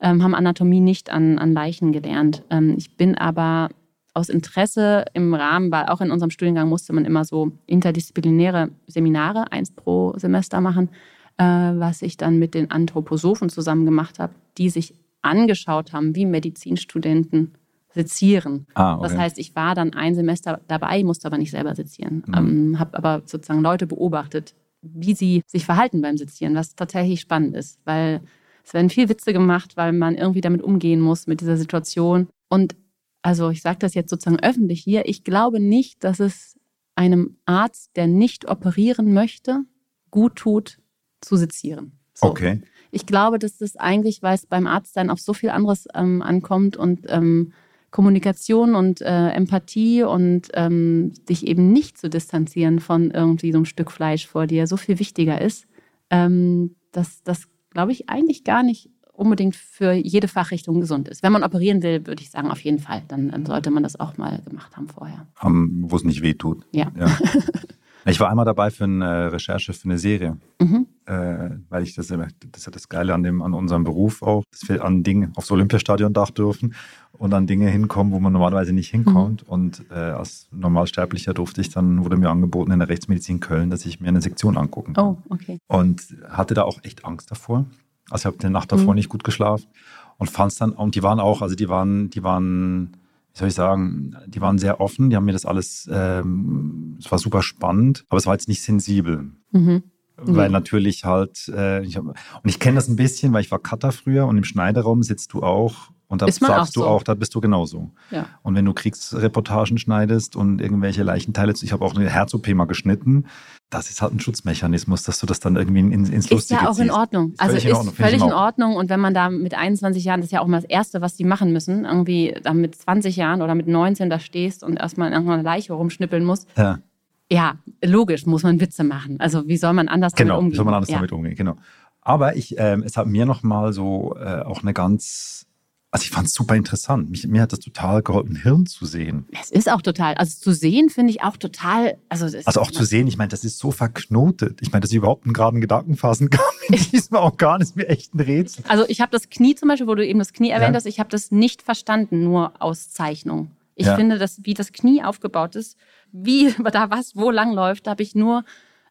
ähm, haben Anatomie nicht an, an Leichen gelernt. Ähm, ich bin aber aus Interesse im Rahmen, weil auch in unserem Studiengang musste man immer so interdisziplinäre Seminare, eins pro Semester machen, äh, was ich dann mit den Anthroposophen zusammen gemacht habe, die sich angeschaut haben, wie Medizinstudenten sezieren. Ah, okay. Das heißt, ich war dann ein Semester dabei, musste aber nicht selber sezieren. Mhm. Ähm, habe aber sozusagen Leute beobachtet, wie sie sich verhalten beim Sezieren, was tatsächlich spannend ist, weil es werden viel Witze gemacht, weil man irgendwie damit umgehen muss mit dieser Situation. Und also ich sage das jetzt sozusagen öffentlich hier, ich glaube nicht, dass es einem Arzt, der nicht operieren möchte, gut tut, zu sezieren. So. Okay. Ich glaube, dass das eigentlich, weil es beim Arzt dann auf so viel anderes ähm, ankommt und ähm, Kommunikation und äh, Empathie und ähm, dich eben nicht zu distanzieren von irgendwie so einem Stück Fleisch vor dir so viel wichtiger ist, ähm, dass das, glaube ich, eigentlich gar nicht unbedingt für jede Fachrichtung gesund ist. Wenn man operieren will, würde ich sagen, auf jeden Fall. Dann, dann sollte man das auch mal gemacht haben vorher. Um, Wo es nicht weh tut. Ja. ja. Ich war einmal dabei für eine Recherche für eine Serie, mhm. Äh, weil ich das, das ist ja das Geile an, dem, an unserem Beruf auch, dass wir an Dinge aufs Olympiastadion dach dürfen und an Dinge hinkommen, wo man normalerweise nicht hinkommt. Mhm. Und äh, als Normalsterblicher durfte ich dann, wurde mir angeboten in der Rechtsmedizin Köln, dass ich mir eine Sektion angucken kann. Oh, okay. Und hatte da auch echt Angst davor. Also ich habe die Nacht davor mhm. nicht gut geschlafen und fand es dann, und die waren auch, also die waren, die waren wie soll ich sagen, die waren sehr offen, die haben mir das alles, ähm, es war super spannend, aber es war jetzt nicht sensibel. Mhm. Weil natürlich halt, äh, ich hab, und ich kenne das ein bisschen, weil ich war Cutter früher und im Schneiderraum sitzt du auch und da sagst auch du so. auch, da bist du genauso. Ja. Und wenn du Kriegsreportagen schneidest und irgendwelche Leichenteile, ich habe auch eine Herz-OP mal geschnitten, das ist halt ein Schutzmechanismus, dass du das dann irgendwie ins, ins Lustige Ist ja auch ziehst. in Ordnung. Ist also ist in Ordnung, völlig in Ordnung. Und wenn man da mit 21 Jahren, das ist ja auch mal das Erste, was die machen müssen, irgendwie dann mit 20 Jahren oder mit 19 da stehst und erstmal in irgendeiner Leiche rumschnippeln musst. Ja. Ja, logisch muss man Witze machen. Also wie soll man anders genau, damit umgehen? Genau, wie soll man anders ja. damit umgehen, genau. Aber ich, ähm, es hat mir nochmal so äh, auch eine ganz also ich fand es super interessant. Mich, mir hat das total geholfen, Hirn zu sehen. Es ist auch total, also zu sehen finde ich auch total. Also, also auch zu sehen, ich meine, das ist so verknotet. Ich meine, dass ich überhaupt einen geraden Gedanken fassen kann mit diesem Organ, ist mir echt ein Rätsel. Also ich habe das Knie zum Beispiel, wo du eben das Knie erwähnt ja. hast, ich habe das nicht verstanden, nur aus Zeichnung. Ich ja. finde, dass wie das Knie aufgebaut ist, wie [LAUGHS] da was wo lang läuft, habe ich nur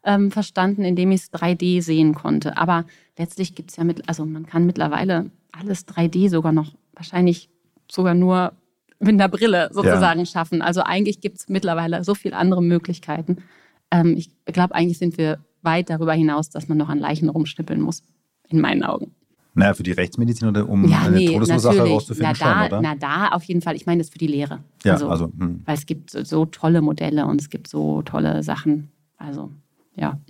ähm, verstanden, indem ich es 3D sehen konnte. Aber letztlich gibt es ja mit, also man kann mittlerweile alles 3D sogar noch wahrscheinlich sogar nur mit einer Brille sozusagen ja. schaffen. Also eigentlich gibt es mittlerweile so viele andere Möglichkeiten. Ähm, ich glaube, eigentlich sind wir weit darüber hinaus, dass man noch an Leichen rumschnippeln muss, in meinen Augen. Naja, für die Rechtsmedizin oder um ja, eine nee, Todesursache herauszufinden na, da, schon, oder? Na, da auf jeden Fall. Ich meine das für die Lehre. Ja, also, also hm. Weil es gibt so tolle Modelle und es gibt so tolle Sachen. Also, ja. [LAUGHS]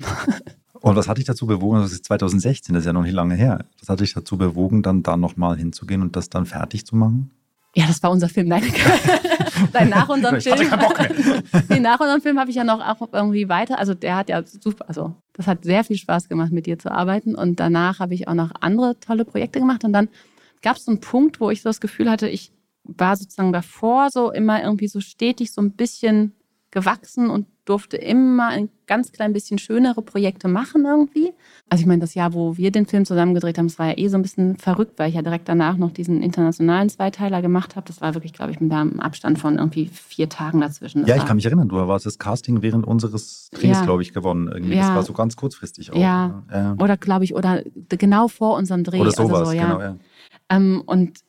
Und was hat dich dazu bewogen, das ist 2016, das ist ja noch nicht lange her, was hat dich dazu bewogen, dann da nochmal hinzugehen und das dann fertig zu machen? Ja, das war unser Film. Nein, [LAUGHS] Nein nach unserem ich Film. Bock mehr. [LAUGHS] nee, nach unserem Film habe ich ja noch auch irgendwie weiter. Also der hat ja super, also das hat sehr viel Spaß gemacht, mit dir zu arbeiten. Und danach habe ich auch noch andere tolle Projekte gemacht. Und dann gab es so einen Punkt, wo ich so das Gefühl hatte, ich war sozusagen davor so immer irgendwie so stetig so ein bisschen gewachsen und durfte immer ein ganz klein bisschen schönere Projekte machen irgendwie. Also ich meine, das Jahr, wo wir den Film zusammen gedreht haben, das war ja eh so ein bisschen verrückt, weil ich ja direkt danach noch diesen internationalen Zweiteiler gemacht habe. Das war wirklich, glaube ich, mit einem Abstand von irgendwie vier Tagen dazwischen. Das ja, ich kann mich erinnern, du warst das Casting während unseres Drehs, ja. glaube ich, gewonnen. Irgendwie. Ja. Das war so ganz kurzfristig auch. Ja, ja. oder glaube ich, oder genau vor unserem Dreh. Oder sowas, also so, ja. genau, ja. Ähm, und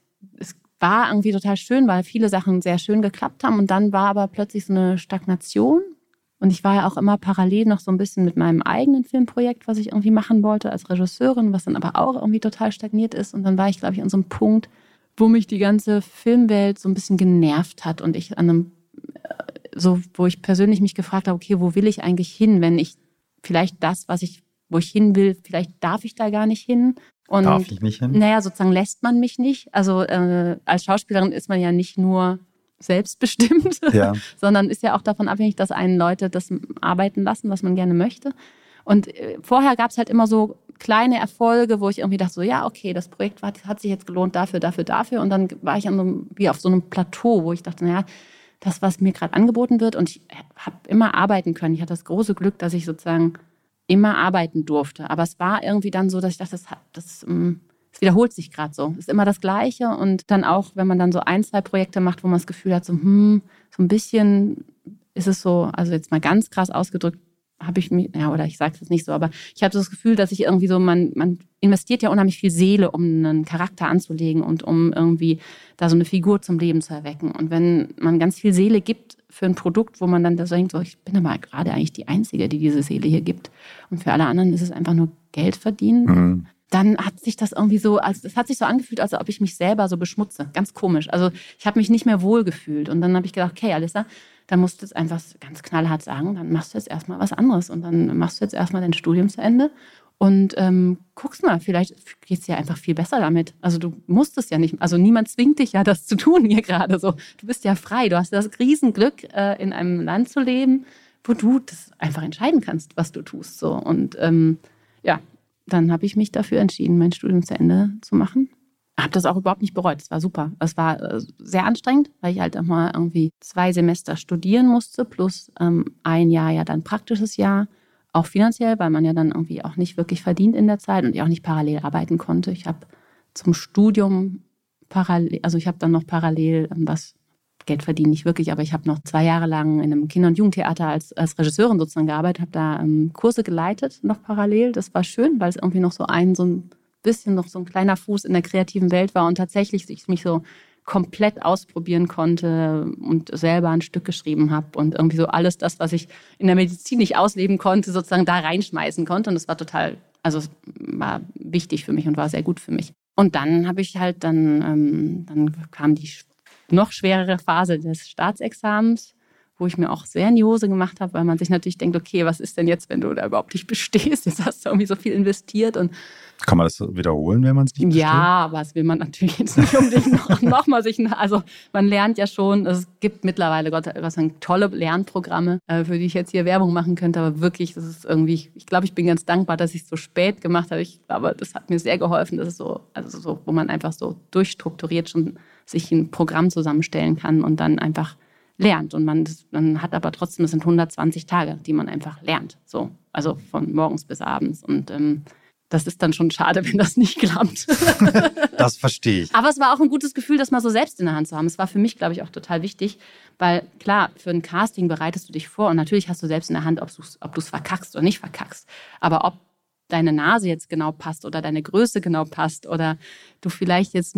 war irgendwie total schön, weil viele Sachen sehr schön geklappt haben und dann war aber plötzlich so eine Stagnation und ich war ja auch immer parallel noch so ein bisschen mit meinem eigenen Filmprojekt, was ich irgendwie machen wollte als Regisseurin, was dann aber auch irgendwie total stagniert ist. Und dann war ich, glaube ich, an so einem Punkt, wo mich die ganze Filmwelt so ein bisschen genervt hat und ich an einem, äh, so, wo ich persönlich mich gefragt habe, okay, wo will ich eigentlich hin, wenn ich vielleicht das, was ich, wo ich hin will, vielleicht darf ich da gar nicht hin. Und, darf ich nicht hin? Naja, sozusagen lässt man mich nicht. Also äh, als Schauspielerin ist man ja nicht nur selbstbestimmt, ja. [LAUGHS] sondern ist ja auch davon abhängig, dass einen Leute das arbeiten lassen, was man gerne möchte. Und äh, vorher gab es halt immer so kleine Erfolge, wo ich irgendwie dachte, so ja, okay, das Projekt hat, hat sich jetzt gelohnt dafür, dafür, dafür. Und dann war ich an so einem, wie auf so einem Plateau, wo ich dachte, naja, das, was mir gerade angeboten wird. Und ich habe immer arbeiten können. Ich hatte das große Glück, dass ich sozusagen immer arbeiten durfte. Aber es war irgendwie dann so, dass ich dachte, das, das ähm, es wiederholt sich gerade so. Es ist immer das Gleiche. Und dann auch, wenn man dann so ein, zwei Projekte macht, wo man das Gefühl hat, so, hm, so ein bisschen ist es so, also jetzt mal ganz krass ausgedrückt, habe ich mir, ja, oder ich sage es jetzt nicht so, aber ich habe so das Gefühl, dass ich irgendwie so, man, man investiert ja unheimlich viel Seele, um einen Charakter anzulegen und um irgendwie da so eine Figur zum Leben zu erwecken. Und wenn man ganz viel Seele gibt für ein Produkt, wo man dann da so denkt, so, ich bin aber gerade eigentlich die Einzige, die diese Seele hier gibt. Und für alle anderen ist es einfach nur Geld verdienen. Mhm dann hat sich das irgendwie so, als es hat sich so angefühlt, als ob ich mich selber so beschmutze. Ganz komisch. Also ich habe mich nicht mehr wohl gefühlt. Und dann habe ich gedacht, okay, Alissa, dann musst du jetzt einfach ganz knallhart sagen, dann machst du jetzt erstmal was anderes. Und dann machst du jetzt erstmal dein Studium zu Ende und ähm, guckst mal, vielleicht geht es dir einfach viel besser damit. Also du musst es ja nicht, also niemand zwingt dich ja, das zu tun hier gerade so. Du bist ja frei, du hast das Riesenglück, äh, in einem Land zu leben, wo du das einfach entscheiden kannst, was du tust. So. Und ähm, ja, dann habe ich mich dafür entschieden, mein Studium zu Ende zu machen. Habe das auch überhaupt nicht bereut. Es war super. Es war äh, sehr anstrengend, weil ich halt mal irgendwie zwei Semester studieren musste, plus ähm, ein Jahr ja dann praktisches Jahr. Auch finanziell, weil man ja dann irgendwie auch nicht wirklich verdient in der Zeit und ich auch nicht parallel arbeiten konnte. Ich habe zum Studium parallel, also ich habe dann noch parallel ähm, was Geld verdienen nicht wirklich, aber ich habe noch zwei Jahre lang in einem Kinder- und Jugendtheater als, als Regisseurin sozusagen gearbeitet, habe da ähm, Kurse geleitet, noch parallel. Das war schön, weil es irgendwie noch so ein, so ein bisschen noch so ein kleiner Fuß in der kreativen Welt war und tatsächlich ich mich so komplett ausprobieren konnte und selber ein Stück geschrieben habe und irgendwie so alles das, was ich in der Medizin nicht ausleben konnte, sozusagen da reinschmeißen konnte. Und das war total, also war wichtig für mich und war sehr gut für mich. Und dann habe ich halt dann, ähm, dann kam die noch schwerere Phase des Staatsexamens wo ich mir auch sehr in die Hose gemacht habe, weil man sich natürlich denkt, okay, was ist denn jetzt, wenn du da überhaupt nicht bestehst? Jetzt hast du irgendwie so viel investiert und kann man das wiederholen, wenn man es nicht besteht? Ja, aber das will man natürlich jetzt nicht unbedingt noch, [LAUGHS] noch mal sich, also man lernt ja schon, es gibt mittlerweile Gott, Gott sei Dank tolle Lernprogramme, äh, für die ich jetzt hier Werbung machen könnte, aber wirklich, das ist irgendwie, ich glaube, ich bin ganz dankbar, dass ich es so spät gemacht habe. Ich glaube, das hat mir sehr geholfen, dass es so, also so, wo man einfach so durchstrukturiert schon sich ein Programm zusammenstellen kann und dann einfach lernt. Und man, man hat aber trotzdem, es sind 120 Tage, die man einfach lernt. So, also von morgens bis abends. Und ähm, das ist dann schon schade, [LAUGHS] wenn das nicht klappt. [LAUGHS] das verstehe ich. Aber es war auch ein gutes Gefühl, das mal so selbst in der Hand zu haben. Es war für mich, glaube ich, auch total wichtig, weil klar, für ein Casting bereitest du dich vor und natürlich hast du selbst in der Hand, ob du es verkackst oder nicht verkackst. Aber ob deine Nase jetzt genau passt oder deine Größe genau passt oder du vielleicht jetzt,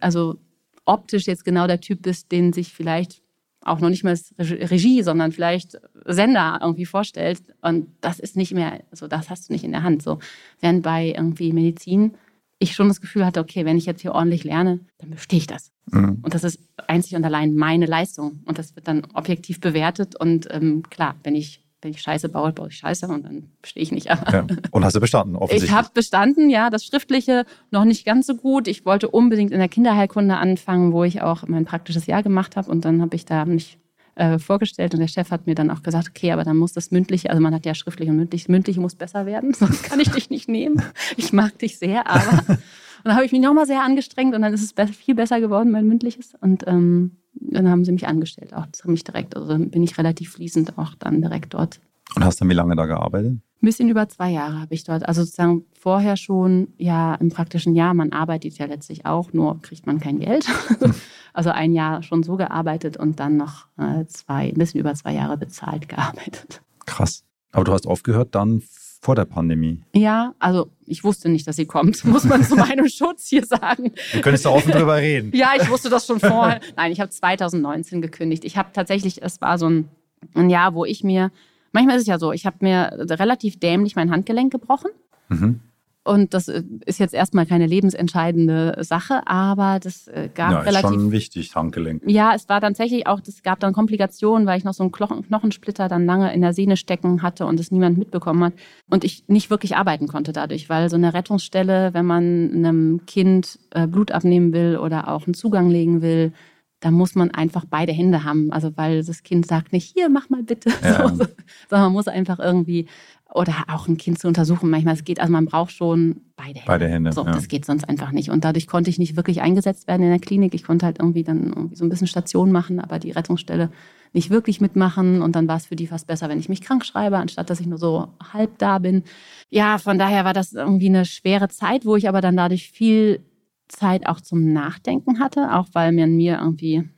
also optisch jetzt genau der Typ bist, den sich vielleicht auch noch nicht mal Regie, sondern vielleicht Sender irgendwie vorstellt. Und das ist nicht mehr, so das hast du nicht in der Hand. So, während bei irgendwie Medizin ich schon das Gefühl hatte, okay, wenn ich jetzt hier ordentlich lerne, dann bestehe ich das. Mhm. Und das ist einzig und allein meine Leistung. Und das wird dann objektiv bewertet. Und ähm, klar, wenn ich wenn ich Scheiße baue, baue ich Scheiße und dann stehe ich nicht. Ja. Und hast du bestanden, [LAUGHS] offensichtlich? Ich habe bestanden, ja. Das Schriftliche noch nicht ganz so gut. Ich wollte unbedingt in der Kinderheilkunde anfangen, wo ich auch mein praktisches Jahr gemacht habe. Und dann habe ich da mich äh, vorgestellt und der Chef hat mir dann auch gesagt, okay, aber dann muss das mündliche, also man hat ja schriftlich und mündlich, mündliche muss besser werden, [LAUGHS] sonst kann ich dich nicht nehmen. Ich mag dich sehr, aber... [LAUGHS] Und dann habe ich mich nochmal sehr angestrengt und dann ist es viel besser geworden, mein mündliches. Und ähm, dann haben sie mich angestellt, auch ziemlich direkt. Also dann bin ich relativ fließend auch dann direkt dort. Und hast dann wie lange da gearbeitet? Ein bisschen über zwei Jahre habe ich dort. Also sozusagen vorher schon, ja, im praktischen Jahr, man arbeitet ja letztlich auch, nur kriegt man kein Geld. [LAUGHS] also ein Jahr schon so gearbeitet und dann noch äh, zwei, ein bisschen über zwei Jahre bezahlt gearbeitet. Krass. Aber du hast aufgehört dann vor der Pandemie? Ja, also ich wusste nicht, dass sie kommt, [LAUGHS] muss man zu meinem [LAUGHS] Schutz hier sagen. Du könntest da offen drüber reden. ja, ich wusste das schon vorher. [LAUGHS] Nein, ich habe 2019 gekündigt. Ich habe tatsächlich, es war so ein, ein Jahr, wo ich mir, manchmal ist es ja so, ich habe mir relativ dämlich mein Handgelenk gebrochen. Mhm. Und das äh, ist jetzt erstmal keine lebensentscheidende Sache, aber das äh, gab ja, relativ. Ist schon wichtig, Handgelenk. Ja, es war tatsächlich auch, es gab dann Komplikationen, weil ich noch so einen Knochensplitter dann lange in der Sehne stecken hatte und es niemand mitbekommen hat. Und ich nicht wirklich arbeiten konnte dadurch, weil so eine Rettungsstelle, wenn man einem Kind äh, Blut abnehmen will oder auch einen Zugang legen will, da muss man einfach beide Hände haben. Also weil das Kind sagt nicht, hier, mach mal bitte. Ja. [LAUGHS] So, sondern man muss einfach irgendwie oder auch ein Kind zu untersuchen. Manchmal es geht, also man braucht schon beide Hände. Beide Hände. So, ja. das geht sonst einfach nicht. Und dadurch konnte ich nicht wirklich eingesetzt werden in der Klinik. Ich konnte halt irgendwie dann irgendwie so ein bisschen Station machen, aber die Rettungsstelle nicht wirklich mitmachen. Und dann war es für die fast besser, wenn ich mich krank schreibe, anstatt dass ich nur so halb da bin. Ja, von daher war das irgendwie eine schwere Zeit, wo ich aber dann dadurch viel Zeit auch zum Nachdenken hatte, auch weil mir mir irgendwie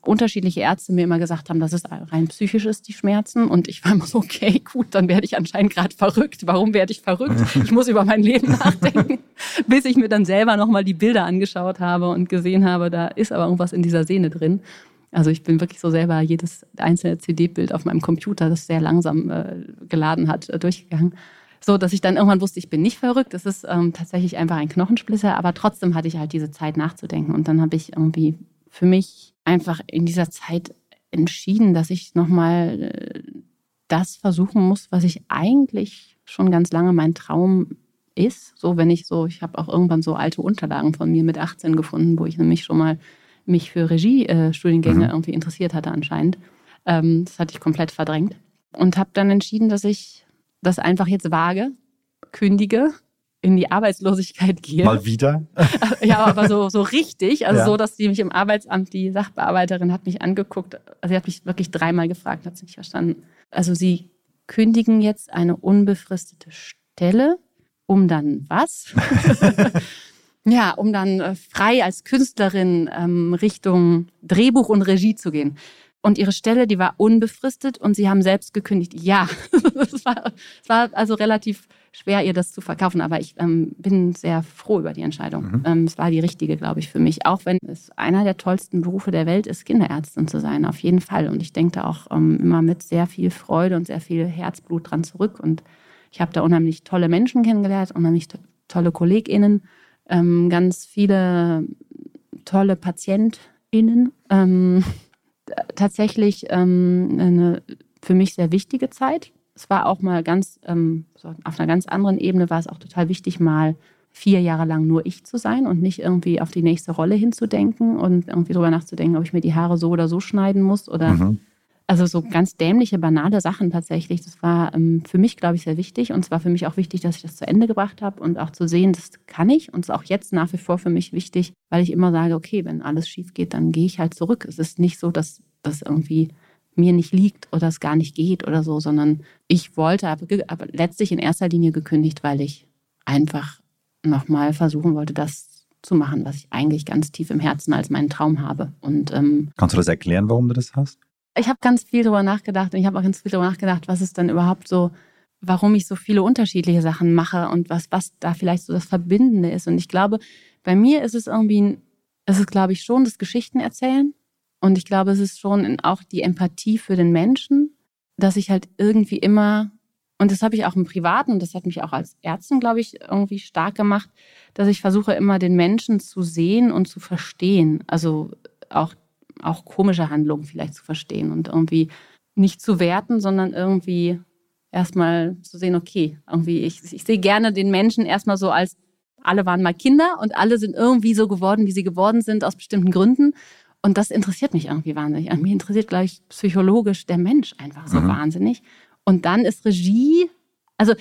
unterschiedliche Ärzte mir immer gesagt haben, dass es rein psychisch ist, die Schmerzen. Und ich war immer so, okay, gut, dann werde ich anscheinend gerade verrückt. Warum werde ich verrückt? Ich muss über mein Leben nachdenken. [LAUGHS] Bis ich mir dann selber nochmal die Bilder angeschaut habe und gesehen habe, da ist aber irgendwas in dieser Sehne drin. Also ich bin wirklich so selber jedes einzelne CD-Bild auf meinem Computer, das sehr langsam äh, geladen hat, äh, durchgegangen. So, dass ich dann irgendwann wusste, ich bin nicht verrückt. Es ist ähm, tatsächlich einfach ein Knochensplitter, aber trotzdem hatte ich halt diese Zeit nachzudenken. Und dann habe ich irgendwie für mich einfach in dieser Zeit entschieden, dass ich nochmal äh, das versuchen muss, was ich eigentlich schon ganz lange mein Traum ist. So, wenn ich so, ich habe auch irgendwann so alte Unterlagen von mir mit 18 gefunden, wo ich nämlich schon mal mich für Regiestudiengänge mhm. irgendwie interessiert hatte anscheinend. Ähm, das hatte ich komplett verdrängt und habe dann entschieden, dass ich das einfach jetzt wage, kündige in die Arbeitslosigkeit gehe. Mal wieder? [LAUGHS] ja, aber so, so richtig. Also ja. so, dass die mich im Arbeitsamt, die Sachbearbeiterin hat mich angeguckt, also sie hat mich wirklich dreimal gefragt, hat es nicht verstanden. Also sie kündigen jetzt eine unbefristete Stelle, um dann was? [LAUGHS] ja, um dann äh, frei als Künstlerin ähm, Richtung Drehbuch und Regie zu gehen. Und ihre Stelle, die war unbefristet und sie haben selbst gekündigt. Ja, [LAUGHS] es war, war, also relativ schwer, ihr das zu verkaufen, aber ich ähm, bin sehr froh über die Entscheidung. Mhm. Ähm, es war die richtige, glaube ich, für mich. Auch wenn es einer der tollsten Berufe der Welt ist, Kinderärztin zu sein, auf jeden Fall. Und ich denke da auch ähm, immer mit sehr viel Freude und sehr viel Herzblut dran zurück. Und ich habe da unheimlich tolle Menschen kennengelernt, unheimlich tolle KollegInnen, ähm, ganz viele tolle PatientInnen. Tatsächlich ähm, eine für mich sehr wichtige Zeit. Es war auch mal ganz, ähm, so auf einer ganz anderen Ebene war es auch total wichtig, mal vier Jahre lang nur ich zu sein und nicht irgendwie auf die nächste Rolle hinzudenken und irgendwie darüber nachzudenken, ob ich mir die Haare so oder so schneiden muss oder mhm. Also so ganz dämliche, banale Sachen tatsächlich. Das war ähm, für mich, glaube ich, sehr wichtig und es war für mich auch wichtig, dass ich das zu Ende gebracht habe und auch zu sehen, das kann ich und es ist auch jetzt nach wie vor für mich wichtig, weil ich immer sage, okay, wenn alles schief geht, dann gehe ich halt zurück. Es ist nicht so, dass das irgendwie mir nicht liegt oder es gar nicht geht oder so, sondern ich wollte, aber, aber letztlich in erster Linie gekündigt, weil ich einfach nochmal versuchen wollte, das zu machen, was ich eigentlich ganz tief im Herzen als meinen Traum habe. Und, ähm, Kannst du das erklären, warum du das hast? Ich habe ganz viel darüber nachgedacht und ich habe auch ganz viel darüber nachgedacht, was ist dann überhaupt so, warum ich so viele unterschiedliche Sachen mache und was, was da vielleicht so das Verbindende ist. Und ich glaube, bei mir ist es irgendwie, es ist, glaube ich, schon das Geschichtenerzählen und ich glaube, es ist schon auch die Empathie für den Menschen, dass ich halt irgendwie immer, und das habe ich auch im Privaten, und das hat mich auch als Ärztin, glaube ich, irgendwie stark gemacht, dass ich versuche immer den Menschen zu sehen und zu verstehen. Also auch, auch komische Handlungen vielleicht zu verstehen und irgendwie nicht zu werten, sondern irgendwie erstmal zu sehen, okay, irgendwie, ich, ich sehe gerne den Menschen erstmal so als, alle waren mal Kinder und alle sind irgendwie so geworden, wie sie geworden sind, aus bestimmten Gründen. Und das interessiert mich irgendwie wahnsinnig. Mich interessiert, glaube ich, psychologisch der Mensch einfach so mhm. wahnsinnig. Und dann ist Regie, also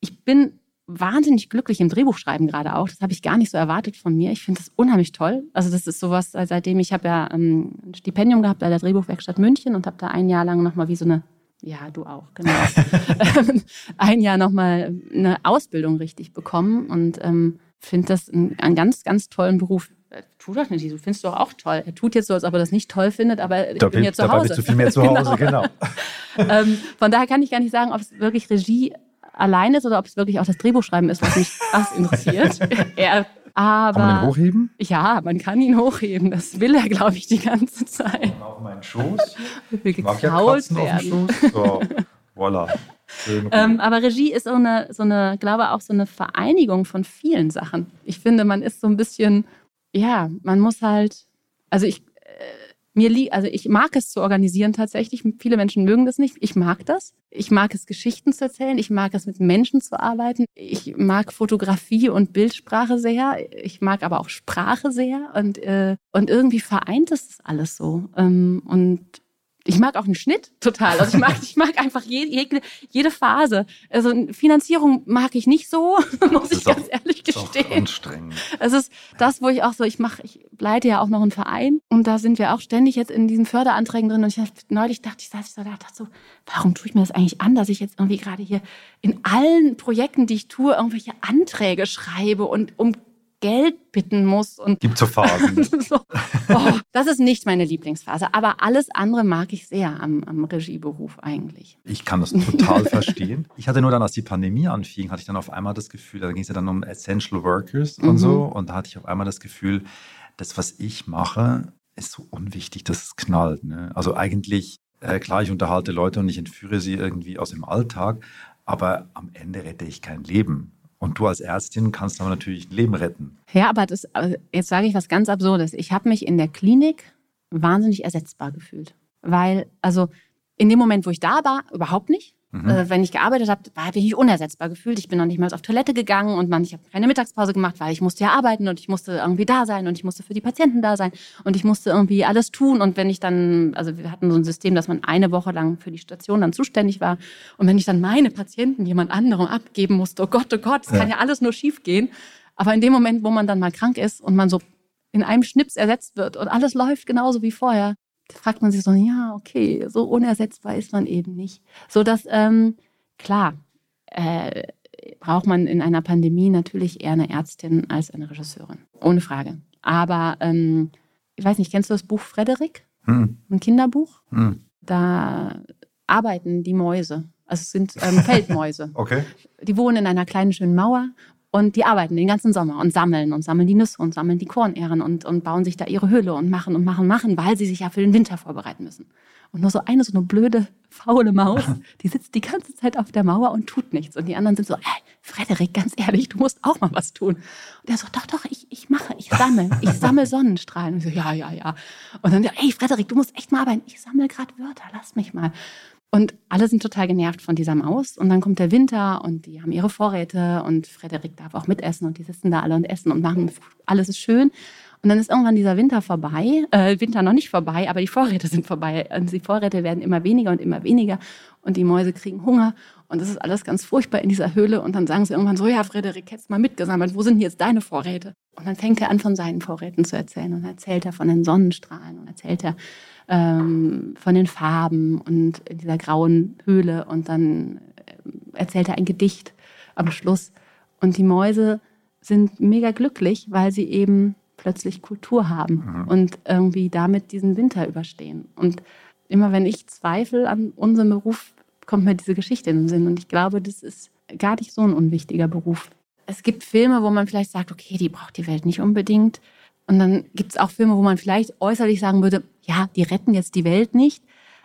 ich bin wahnsinnig glücklich im Drehbuchschreiben gerade auch. Das habe ich gar nicht so erwartet von mir. Ich finde das unheimlich toll. Also das ist sowas, seitdem ich habe ja ähm, ein Stipendium gehabt bei der Drehbuchwerkstatt München und habe da ein Jahr lang nochmal wie so eine, ja du auch, genau, [LAUGHS] [LAUGHS] ein Jahr nochmal eine Ausbildung richtig bekommen und ähm, finde das einen, einen ganz, ganz tollen Beruf tu das nicht, du findest doch auch toll. Er tut jetzt so, als ob er das nicht toll findet, aber ich da bin, jetzt zu Hause. Bist du viel mehr zu [LAUGHS] Hause, genau. genau. ähm, von daher kann ich gar nicht sagen, ob es wirklich Regie allein ist oder ob es wirklich auch das Drehbuchschreiben ist, was mich [LAUGHS] krass interessiert. [LAUGHS] er, aber, kann man ihn hochheben? Ja, man kann ihn hochheben. Das will er, glaube ich, die ganze Zeit. Auf meinen Schoß. [LAUGHS] Will gekrault ja werden. So, voilà. Ähm, aber Regie ist so eine, so eine, glaube auch so eine Vereinigung von vielen Sachen. Ich finde, man ist so ein bisschen ja, man muss halt, also ich, mir liegt, also ich mag es zu organisieren tatsächlich. Viele Menschen mögen das nicht. Ich mag das. Ich mag es, Geschichten zu erzählen. Ich mag es, mit Menschen zu arbeiten. Ich mag Fotografie und Bildsprache sehr. Ich mag aber auch Sprache sehr. Und, äh, und irgendwie vereint es alles so. Ähm, und ich mag auch einen Schnitt total. Also ich mag, ich mag einfach jede, jede Phase. Also Finanzierung mag ich nicht so, [LAUGHS] muss ich ganz auch, ehrlich gestehen. Ist anstrengend. Es ist das, wo ich auch so, ich mache, ich leite ja auch noch einen Verein und da sind wir auch ständig jetzt in diesen Förderanträgen drin. Und ich neulich dachte ich, saß ich so da, dachte so, warum tue ich mir das eigentlich an, dass ich jetzt irgendwie gerade hier in allen Projekten, die ich tue, irgendwelche Anträge schreibe und um Geld bitten muss. Und Gibt so Phasen. [LAUGHS] so, oh, das ist nicht meine Lieblingsphase. Aber alles andere mag ich sehr am, am Regieberuf eigentlich. Ich kann das total verstehen. Ich hatte nur dann, als die Pandemie anfing, hatte ich dann auf einmal das Gefühl, da ging es ja dann um Essential Workers und mhm. so. Und da hatte ich auf einmal das Gefühl, das, was ich mache, ist so unwichtig, dass es knallt. Ne? Also eigentlich, äh, klar, ich unterhalte Leute und ich entführe sie irgendwie aus dem Alltag, aber am Ende rette ich kein Leben. Und du als Ärztin kannst aber natürlich ein Leben retten. Ja, aber das, jetzt sage ich was ganz Absurdes. Ich habe mich in der Klinik wahnsinnig ersetzbar gefühlt. Weil, also in dem Moment, wo ich da war, überhaupt nicht. Mhm. Äh, wenn ich gearbeitet habe, habe ich mich unersetzbar gefühlt. Ich bin noch nicht mal auf Toilette gegangen und man, ich habe keine Mittagspause gemacht, weil ich musste ja arbeiten und ich musste irgendwie da sein und ich musste für die Patienten da sein und ich musste irgendwie alles tun. Und wenn ich dann, also wir hatten so ein System, dass man eine Woche lang für die Station dann zuständig war. Und wenn ich dann meine Patienten jemand anderem abgeben musste, oh Gott, oh Gott, es ja. kann ja alles nur schief gehen. Aber in dem Moment, wo man dann mal krank ist und man so in einem Schnips ersetzt wird und alles läuft genauso wie vorher, fragt man sich so, ja, okay, so unersetzbar ist man eben nicht. So dass, ähm, klar, äh, braucht man in einer Pandemie natürlich eher eine Ärztin als eine Regisseurin. Ohne Frage. Aber ähm, ich weiß nicht, kennst du das Buch Frederik? Hm. ein Kinderbuch. Hm. Da arbeiten die Mäuse. Also es sind ähm, Feldmäuse. [LAUGHS] Okay. Die wohnen in einer kleinen schönen Mauer und die arbeiten den ganzen Sommer und sammeln und sammeln die Nüsse und sammeln die Kornähren und, und bauen sich da ihre Höhle und machen und machen, machen, weil sie sich ja für den Winter vorbereiten müssen. Und nur so eine, so eine blöde, faule Maus, die sitzt die ganze Zeit auf der Mauer und tut nichts. Und die anderen sind so, hey, Frederik, ganz ehrlich, du musst auch mal was tun. Und er so, doch, doch, ich, ich mache, ich sammle, ich sammle Sonnenstrahlen. Und ich so, ja, ja, ja. Und dann, hey, Frederik, du musst echt mal arbeiten. Ich sammle gerade Wörter, lass mich mal. Und alle sind total genervt von dieser Maus. Und dann kommt der Winter und die haben ihre Vorräte und Frederik darf auch mitessen und die sitzen da alle und essen und machen, alles ist schön. Und dann ist irgendwann dieser Winter vorbei, äh, Winter noch nicht vorbei, aber die Vorräte sind vorbei. Und die Vorräte werden immer weniger und immer weniger und die Mäuse kriegen Hunger und das ist alles ganz furchtbar in dieser Höhle. Und dann sagen sie irgendwann so, ja, Frederik, hättest mal mitgesammelt, wo sind jetzt deine Vorräte? Und dann fängt er an, von seinen Vorräten zu erzählen und erzählt er von den Sonnenstrahlen und erzählt er ähm, von den Farben und in dieser grauen Höhle und dann ähm, erzählt er ein Gedicht am Schluss. Und die Mäuse sind mega glücklich, weil sie eben plötzlich Kultur haben Mhm. und irgendwie damit diesen Winter überstehen. Und immer wenn ich zweifle an unserem Beruf, kommt mir diese Geschichte in den Sinn. Und ich glaube, das ist gar nicht so ein unwichtiger Beruf. Es gibt Filme, wo man vielleicht sagt, okay, die braucht die Welt nicht unbedingt. Und dann gibt es auch Filme, wo man vielleicht äußerlich sagen würde, ja, die retten jetzt die Welt nicht,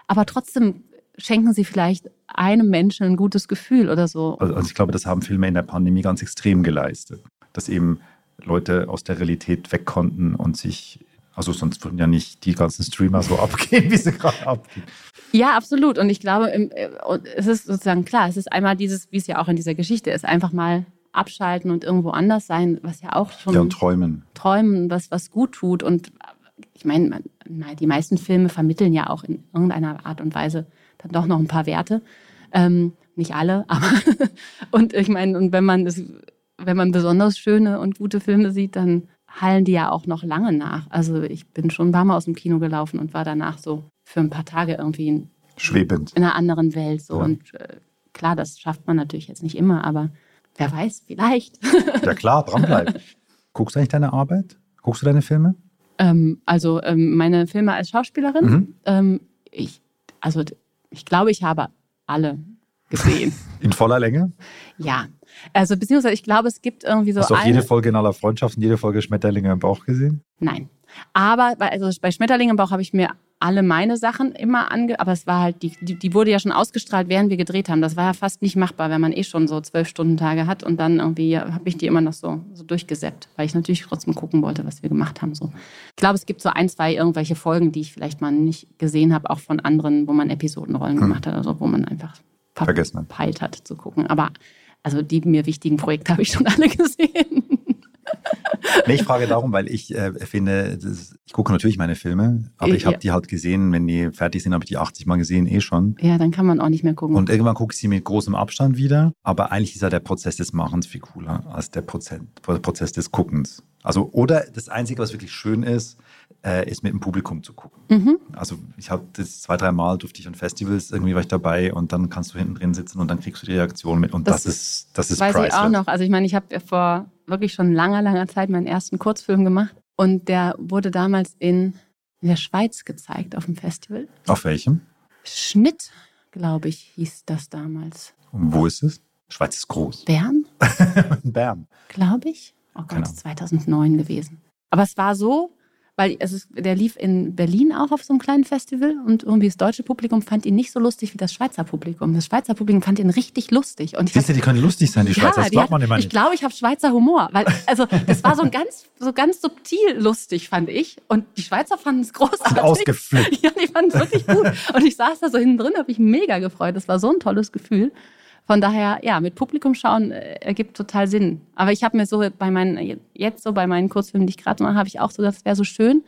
aber trotzdem schenken sie vielleicht einem Menschen ein gutes Gefühl oder so. Also, also ich glaube, das haben Filme in der Pandemie ganz extrem geleistet. Dass eben Leute aus der Realität weg konnten und sich, also sonst würden ja nicht die ganzen Streamer so [LAUGHS] abgehen, wie sie gerade abgehen. Ja, absolut. Und ich glaube, äh, es ist sozusagen klar, es ist einmal dieses, wie es ja auch in dieser Geschichte ist, einfach mal abschalten und irgendwo anders sein, was ja auch schon Ja, und träumen. träumen, was, was gut tut. Und ich meine, die meisten Filme vermitteln ja auch in irgendeiner Art und Weise dann doch noch ein paar Werte. Ähm, nicht alle, [LAUGHS] aber und ich meine, und wenn man das, wenn man besonders schöne und gute Filme sieht, dann hallen die ja auch noch lange nach. Also ich bin schon ein paar Mal aus dem Kino gelaufen und war danach so für ein paar Tage irgendwie in, Schwebend. in einer anderen Welt. So. Ja. Und äh, klar, das schafft man natürlich jetzt nicht immer, aber wer weiß, vielleicht. [LAUGHS] Ja klar, dranbleiben. Guckst du eigentlich deine Arbeit? Guckst du deine Filme? Ähm, also ähm, meine Filme als Schauspielerin, Mhm. ähm, ich, also ich glaube, ich habe alle gesehen. [LAUGHS] In voller Länge? ja. Also beziehungsweise ich glaube, es gibt irgendwie so Hast du auch jede Folge in aller Freundschaft und jede Folge Schmetterlinge im Bauch gesehen? Nein. Aber bei, also bei Schmetterling im Bauch habe ich mir alle meine Sachen immer ange... Aber es war halt, die, die, die wurde ja schon ausgestrahlt, während wir gedreht haben. Das war ja fast nicht machbar, wenn man eh schon so zwölf Stunden Tage hat. Und dann irgendwie habe ich die immer noch so, so durchgesäppt, weil ich natürlich trotzdem gucken wollte, was wir gemacht haben. So. Ich glaube, es gibt so ein, zwei irgendwelche Folgen, die ich vielleicht mal nicht gesehen habe, auch von anderen, wo man Episodenrollen gemacht hat, also wo man einfach verpeilt hat zu gucken. Aber also die mir wichtigen Projekte [LAUGHS] habe ich schon alle gesehen. Nee, ich frage darum, weil ich äh, finde, das, ich gucke natürlich meine Filme, aber ich Ja. habe die halt gesehen, wenn die fertig sind, habe ich die 80 Mal gesehen, eh schon. Ja, dann kann man auch nicht mehr gucken. Und irgendwann gucke ich sie mit großem Abstand wieder. Aber eigentlich ist ja der Prozess des Machens viel cooler als der Prozess, Prozess des Guckens. Also, oder das Einzige, was wirklich schön ist, äh, ist mit dem Publikum zu gucken. mhm. Also ich habe das zwei, drei Mal durfte ich an Festivals, irgendwie war ich dabei und dann kannst du hinten drin sitzen und dann kriegst du die Reaktion mit. Und das, Das ist, das ist weiß ich auch priceless. noch. Also ich meine, ich habe ja vor wirklich schon langer, langer Zeit meinen ersten Kurzfilm gemacht und der wurde damals in, der Schweiz gezeigt auf dem Festival. Auf welchem? Schnitt, glaube ich, hieß das damals. Und wo ist es? Schweiz ist groß. Bern, [LAUGHS] Bern. glaube ich. Oh Gott, Ahnung. 2009 gewesen. Aber es war so, weil ist, der lief in Berlin auch auf so einem kleinen Festival und irgendwie das deutsche Publikum fand ihn nicht so lustig wie das Schweizer Publikum. Das Schweizer Publikum fand ihn richtig lustig. Und ich Siehst du, die können lustig sein, die Schweizer. das glaubt man immer Ich nicht. glaube, ich habe Schweizer Humor. Weil, also, das war so ein ganz, so ganz subtil lustig, fand ich. Und die Schweizer fanden es [LAUGHS] großartig. Ausgeflippt. Ja, die fanden es wirklich gut. Und ich saß da so hinten drin, habe ich mega gefreut. Das war so ein tolles Gefühl. Von daher, ja, mit Publikum schauen äh, ergibt total Sinn. Aber ich habe mir so bei meinen, jetzt so bei meinen Kurzfilmen, die ich gerade mache, habe ich auch so, das wäre so schön,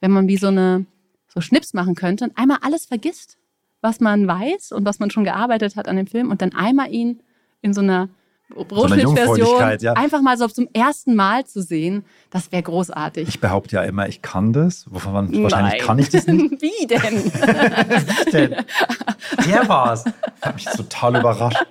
wenn man wie so eine, so Schnips machen könnte und einmal alles vergisst, was man weiß und was man schon gearbeitet hat an dem Film und dann einmal ihn in so einer Rohschnittversion ja. einfach mal so zum ersten Mal zu sehen, das wäre großartig. Ich behaupte ja immer, ich kann das. Wovon man, wahrscheinlich Nein. kann ich das nicht. [LAUGHS] Wie denn? denn? Der war's. Hat mich total überrascht.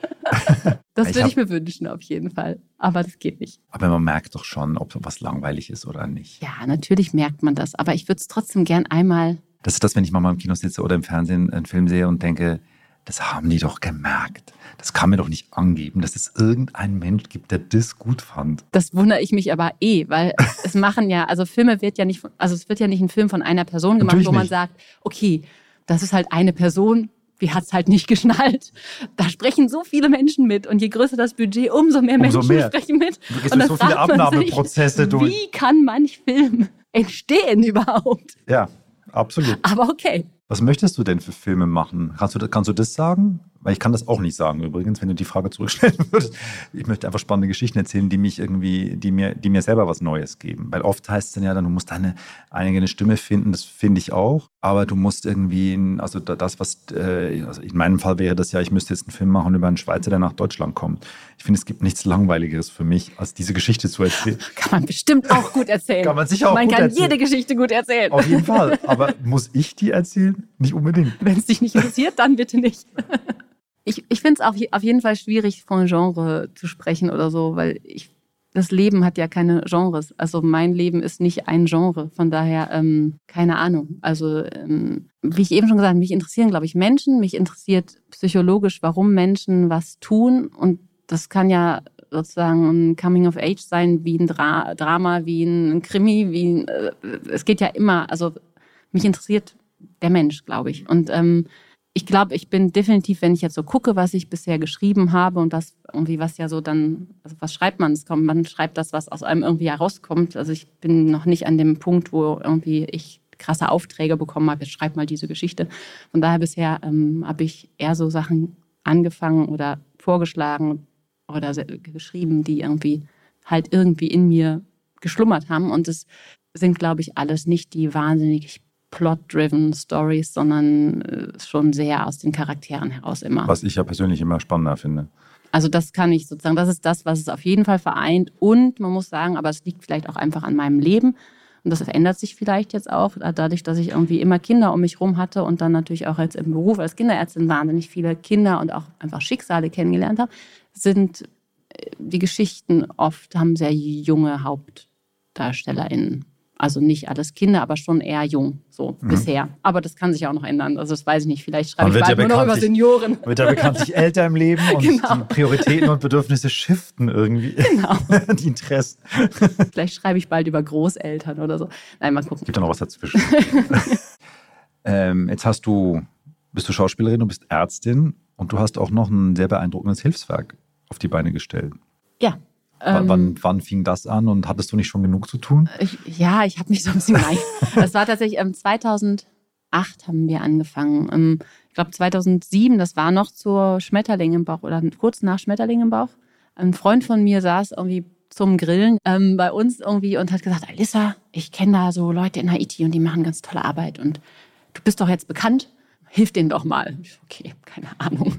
Das Ich würde ich mir wünschen, auf jeden Fall. Aber das geht nicht. Aber man merkt doch schon, ob was langweilig ist oder nicht. Ja, natürlich merkt man das. Aber ich würde es trotzdem gern einmal Das ist das, wenn ich mal im Kino sitze oder im Fernsehen einen Film sehe und denke, das haben die doch gemerkt. Das kann mir doch nicht angeben, dass es irgendeinen Mensch gibt, der das gut fand. Das wundere ich mich aber eh, weil [LAUGHS] es machen ja, also Filme wird ja nicht, also es wird ja nicht ein Film von einer Person gemacht, Natürlich wo man nicht. sagt, okay, das ist halt eine Person, wie hat es halt nicht [LAUGHS] geschnallt. Da sprechen so viele Menschen mit und je größer das Budget, umso mehr umso Menschen mehr. sprechen mit. Gehst und so viele Abnahmeprozesse durch. Wie kann manch Film [LAUGHS] entstehen überhaupt? Ja, absolut. Aber okay. Was möchtest du denn für Filme machen? Kannst du, kannst du das sagen? Weil ich kann das auch nicht sagen übrigens, wenn du die Frage zurückstellen [LAUGHS] würdest. Ich möchte einfach spannende Geschichten erzählen, die mich irgendwie, die mir, die mir selber was Neues geben. Weil oft heißt es dann ja, dann, du musst deine eigene Stimme finden, das finde ich auch. Aber du musst irgendwie, also das, was, äh, also in meinem Fall wäre das ja, ich müsste jetzt einen Film machen über einen Schweizer, der nach Deutschland kommt. Ich finde, es gibt nichts Langweiligeres für mich, als diese Geschichte zu erzählen. [LAUGHS] Kann man bestimmt auch gut erzählen. kann man sicher auch man gut erzählen. Man kann jede Geschichte gut erzählen. Auf jeden Fall. [LAUGHS] Aber muss ich die erzählen? Nicht unbedingt. Wenn es dich nicht interessiert, dann bitte nicht. Ich, ich finde es auch auf jeden Fall schwierig, von Genre zu sprechen oder so, weil ich, das Leben hat ja keine Genres. Also mein Leben ist nicht ein Genre. Von daher, ähm, keine Ahnung. Also, ähm, wie ich eben schon gesagt habe, mich interessieren, glaube ich, Menschen. Mich interessiert psychologisch, warum Menschen was tun. Und das kann ja sozusagen ein Coming of Age sein, wie ein Dra Drama, wie ein Krimi, wie ein, äh, es geht ja immer, also mich interessiert der Mensch, glaube ich. Und ähm, ich glaube, ich bin definitiv, wenn ich jetzt so gucke, was ich bisher geschrieben habe und das irgendwie, was ja so dann, also was schreibt man? Es kommt, man schreibt das, was aus einem irgendwie herauskommt. Also ich bin noch nicht an dem Punkt, wo irgendwie ich krasse Aufträge bekommen habe, jetzt schreib mal diese Geschichte. Von daher bisher ähm, habe ich eher so Sachen angefangen oder vorgeschlagen oder geschrieben, die irgendwie halt irgendwie in mir geschlummert haben. Und es sind, glaube ich, alles nicht die wahnsinnig plot-driven Stories, sondern äh, schon sehr aus den Charakteren heraus immer. Was ich ja persönlich immer spannender finde. Also das kann ich sozusagen, das ist das, was es auf jeden Fall vereint. Und man muss sagen, aber es liegt vielleicht auch einfach an meinem Leben. Und das ändert sich vielleicht jetzt auch, dadurch, dass ich irgendwie immer Kinder um mich herum hatte und dann natürlich auch jetzt im Beruf als Kinderärztin wahnsinnig viele Kinder und auch einfach Schicksale kennengelernt habe, sind äh, die Geschichten oft, haben sehr junge HauptdarstellerInnen. Also nicht alles Kinder, aber schon eher jung, so mhm. bisher. Aber das kann sich auch noch ändern. Also das weiß ich nicht. Vielleicht schreibe ich bald ja nur noch über Senioren. Wird ja bekanntlich [LAUGHS] älter im Leben und genau. die Prioritäten und Bedürfnisse shiften irgendwie. Genau. [LAUGHS] die Interessen. Vielleicht schreibe ich bald über Großeltern oder so. Nein, mal gucken. Gibt da noch was dazwischen. [LAUGHS] ähm, jetzt hast du, bist du Schauspielerin und bist Ärztin und du hast auch noch ein sehr beeindruckendes Hilfswerk auf die Beine gestellt. Ja, ähm, wann, wann, fing das an und hattest du nicht schon genug zu tun? Ich, ja, ich habe mich so ein bisschen. [LAUGHS] Das war tatsächlich ähm, 2008 haben wir angefangen. Ähm, ich glaube 2007, das war noch zur Schmetterling im Bauch oder kurz nach Schmetterling im Bauch. Ein Freund von mir saß irgendwie zum Grillen ähm, bei uns irgendwie und hat gesagt, Alissa, ich kenne da so Leute in Haiti und die machen ganz tolle Arbeit und du bist doch jetzt bekannt, hilf denen doch mal. Okay, keine Ahnung.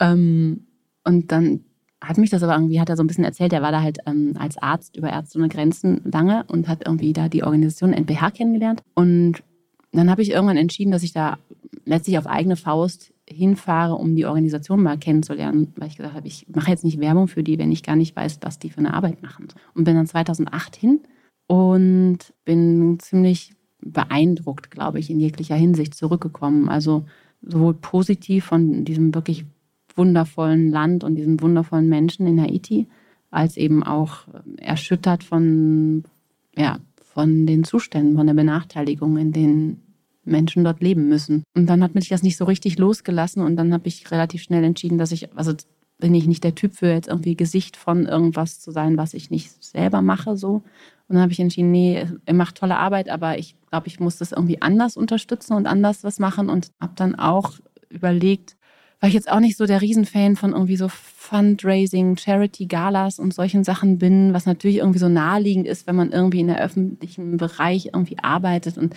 Ähm, und dann hat mich das aber irgendwie, hat er so ein bisschen erzählt, er war da halt ähm, als Arzt über Ärzte ohne Grenzen lange und hat irgendwie da die Organisation NPH kennengelernt. Und dann habe ich irgendwann entschieden, dass ich da letztlich auf eigene Faust hinfahre, um die Organisation mal kennenzulernen, weil ich gesagt habe, ich mache jetzt nicht Werbung für die, wenn ich gar nicht weiß, was die für eine Arbeit machen. Und bin dann 2008 hin und bin ziemlich beeindruckt, glaube ich, in jeglicher Hinsicht zurückgekommen. Also sowohl positiv von diesem wirklich wundervollen Land und diesen wundervollen Menschen in Haiti, als eben auch erschüttert von, ja, von den Zuständen, von der Benachteiligung, in denen Menschen dort leben müssen. Und dann hat mich das nicht so richtig losgelassen und dann habe ich relativ schnell entschieden, dass ich, also bin ich nicht der Typ für jetzt irgendwie Gesicht von irgendwas zu sein, was ich nicht selber mache so. Und dann habe ich entschieden, nee, er macht tolle Arbeit, aber ich glaube, ich muss das irgendwie anders unterstützen und anders was machen und habe dann auch überlegt, weil ich jetzt auch nicht so der Riesenfan von irgendwie so Fundraising, Charity-Galas und solchen Sachen bin, was natürlich irgendwie so naheliegend ist, wenn man irgendwie in der öffentlichen Bereich irgendwie arbeitet und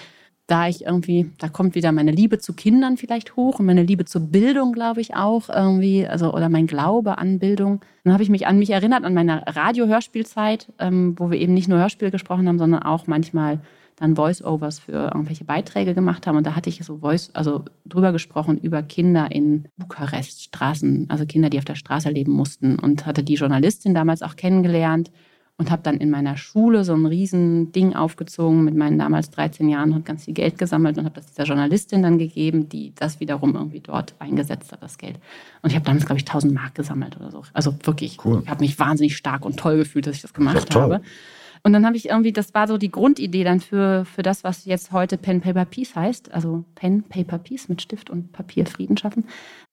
da ich irgendwie, da kommt wieder meine Liebe zu Kindern vielleicht hoch und meine Liebe zur Bildung, glaube ich auch irgendwie, also oder mein Glaube an Bildung. Dann habe ich mich an mich erinnert, an meine Radio-Hörspielzeit, ähm, wo wir eben nicht nur Hörspiel gesprochen haben, sondern auch manchmal dann Voice-Overs für irgendwelche Beiträge gemacht haben. Und da hatte ich so Voice, also drüber gesprochen über Kinder in Bukarest, Straßen, also Kinder, die auf der Straße leben mussten. Und hatte die Journalistin damals auch kennengelernt und habe dann in meiner Schule so ein riesen Ding aufgezogen mit meinen damals 13 Jahren und ganz viel Geld gesammelt und habe das dieser Journalistin dann gegeben, die das wiederum irgendwie dort eingesetzt hat, das Geld. Und ich habe damals, glaube ich, 1000 Mark gesammelt oder so. Also wirklich, cool. ich habe mich wahnsinnig stark und toll gefühlt, dass ich das gemacht das habe. Und dann habe ich irgendwie, das war so die Grundidee dann für, für das, was jetzt heute Pen Paper Peace heißt, also Pen Paper Peace mit Stift und Papier Frieden schaffen,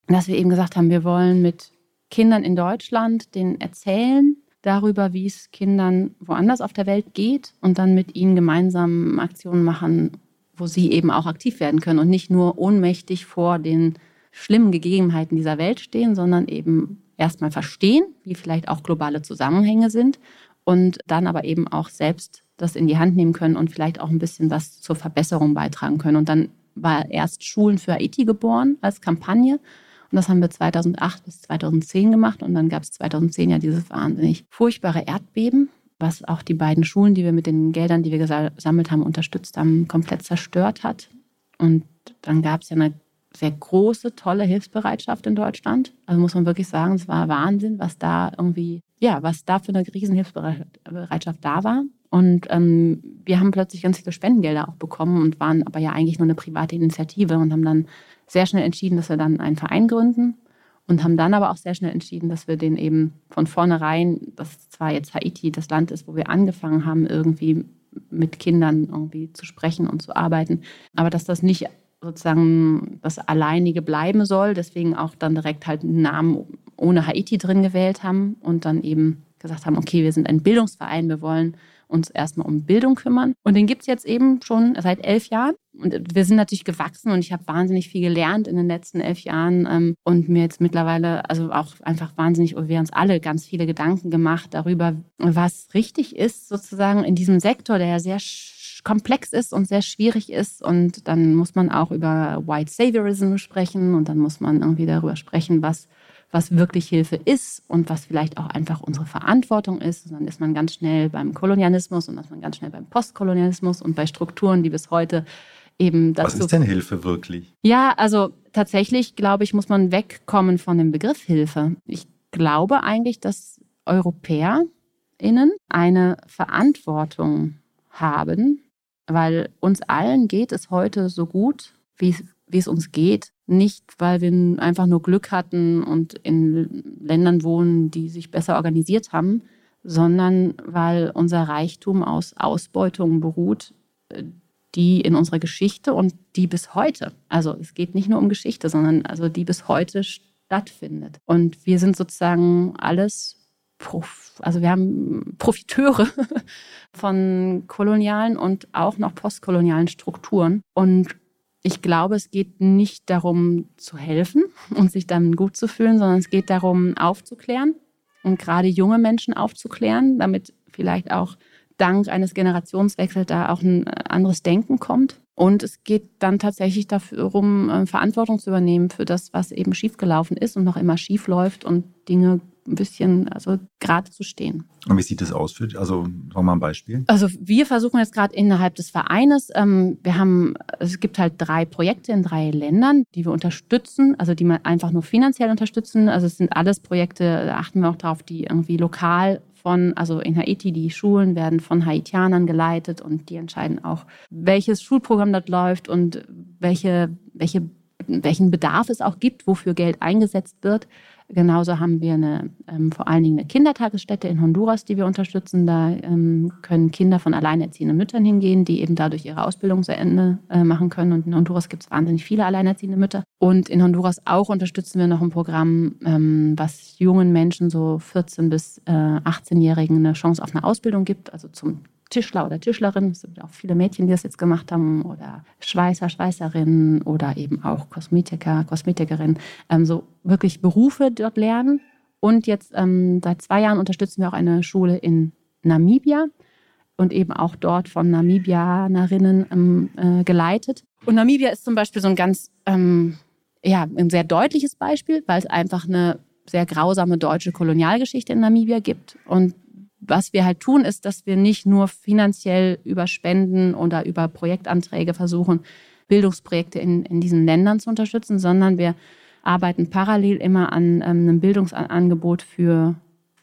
dass wir eben gesagt haben, wir wollen mit Kindern in Deutschland denen erzählen, darüber, wie es Kindern woanders auf der Welt geht und dann mit ihnen gemeinsam Aktionen machen, wo sie eben auch aktiv werden können und nicht nur ohnmächtig vor den schlimmen Gegebenheiten dieser Welt stehen, sondern eben erstmal verstehen, wie vielleicht auch globale Zusammenhänge sind und dann aber eben auch selbst das in die Hand nehmen können und vielleicht auch ein bisschen was zur Verbesserung beitragen können. Und dann war erst Schulen für Haiti geboren als Kampagne und das haben wir 2008 bis 2010 gemacht. Und dann gab es 2010 ja dieses wahnsinnig furchtbare Erdbeben, was auch die beiden Schulen, die wir mit den Geldern, die wir gesammelt haben, unterstützt haben, komplett zerstört hat. Und dann gab es ja eine sehr große, tolle Hilfsbereitschaft in Deutschland. Also muss man wirklich sagen, es war Wahnsinn, was da irgendwie, ja, was da für eine Riesenhilfsbereitschaft da war. Und ähm, wir haben plötzlich ganz viele Spendengelder auch bekommen und waren aber ja eigentlich nur eine private Initiative und haben dann sehr schnell entschieden, dass wir dann einen Verein gründen und haben dann aber auch sehr schnell entschieden, dass wir den eben von vornherein, dass zwar jetzt Haiti das Land ist, wo wir angefangen haben, irgendwie mit Kindern irgendwie zu sprechen und zu arbeiten, aber dass das nicht sozusagen das Alleinige bleiben soll, deswegen auch dann direkt halt einen Namen ohne Haiti drin gewählt haben und dann eben gesagt haben, okay, wir sind ein Bildungsverein, wir wollen uns erstmal um Bildung kümmern. Und den gibt es jetzt eben schon seit elf Jahren. Und wir sind natürlich gewachsen und ich habe wahnsinnig viel gelernt in den letzten elf Jahren ähm, und mir jetzt mittlerweile, also auch einfach wahnsinnig, wir uns alle ganz viele Gedanken gemacht darüber, was richtig ist, sozusagen in diesem Sektor, der ja sehr komplex ist und sehr schwierig ist. Und dann muss man auch über White Saviorism sprechen und dann muss man irgendwie darüber sprechen, was was wirklich Hilfe ist und was vielleicht auch einfach unsere Verantwortung ist. Und dann ist man ganz schnell beim Kolonialismus und dann ist man ganz schnell beim Postkolonialismus und bei Strukturen, die bis heute eben das. Was ist denn Hilfe wirklich? Ja, also tatsächlich, glaube ich, muss man wegkommen von dem Begriff Hilfe. Ich glaube eigentlich, dass EuropäerInnen eine Verantwortung haben, weil uns allen geht es heute so gut, wie wie es uns geht. Nicht, weil wir einfach nur Glück hatten und in Ländern wohnen, die sich besser organisiert haben, sondern weil unser Reichtum aus Ausbeutung beruht, äh, die in unserer Geschichte und die bis heute, also es geht nicht nur um Geschichte, sondern also die bis heute stattfindet. Und wir sind sozusagen alles also wir haben Profiteure [LAUGHS] von kolonialen und auch noch postkolonialen Strukturen. Und ich glaube, es geht nicht darum zu helfen und sich dann gut zu fühlen, sondern es geht darum aufzuklären und gerade junge Menschen aufzuklären, damit vielleicht auch dank eines Generationswechsels da auch ein anderes Denken kommt. Und es geht dann tatsächlich darum, äh, Verantwortung zu übernehmen für das, was eben schiefgelaufen ist und noch immer schief läuft und Dinge ein bisschen also gerade zu stehen. Und wie sieht das aus? Für, also noch mal ein Beispiel. Also wir versuchen jetzt gerade innerhalb des Vereines, ähm, wir haben, es gibt halt drei Projekte in drei Ländern, die wir unterstützen, also die man einfach nur finanziell unterstützen. Also es sind alles Projekte, da achten wir auch darauf, die irgendwie lokal von, also in Haiti, die Schulen werden von Haitianern geleitet und die entscheiden auch, welches Schulprogramm dort läuft und welche, welche, welchen Bedarf es auch gibt, wofür Geld eingesetzt wird. Genauso haben wir eine, ähm, vor allen Dingen eine Kindertagesstätte in Honduras, die wir unterstützen. Da ähm, können Kinder von alleinerziehenden Müttern hingehen, die eben dadurch ihre Ausbildung zu Ende äh, machen können. Und in Honduras gibt es wahnsinnig viele alleinerziehende Mütter. Und in Honduras auch unterstützen wir noch ein Programm, ähm, was jungen Menschen, so 14- bis äh, 18-Jährigen, eine Chance auf eine Ausbildung gibt, also zum Tischler oder Tischlerin, es sind auch viele Mädchen, die das jetzt gemacht haben, oder Schweißer, Schweißerinnen oder eben auch Kosmetiker, Kosmetikerin, ähm, so wirklich Berufe dort lernen. Und jetzt ähm, seit zwei Jahren unterstützen wir auch eine Schule in Namibia und eben auch dort von Namibianerinnen ähm, äh, geleitet. Und Namibia ist zum Beispiel so ein ganz, ähm, ja, ein sehr deutliches Beispiel, weil es einfach eine sehr grausame deutsche Kolonialgeschichte in Namibia gibt. Und was wir halt tun, ist, dass wir nicht nur finanziell über Spenden oder über Projektanträge versuchen, Bildungsprojekte in, in diesen Ländern zu unterstützen, sondern wir arbeiten parallel immer an ähm, einem Bildungsangebot für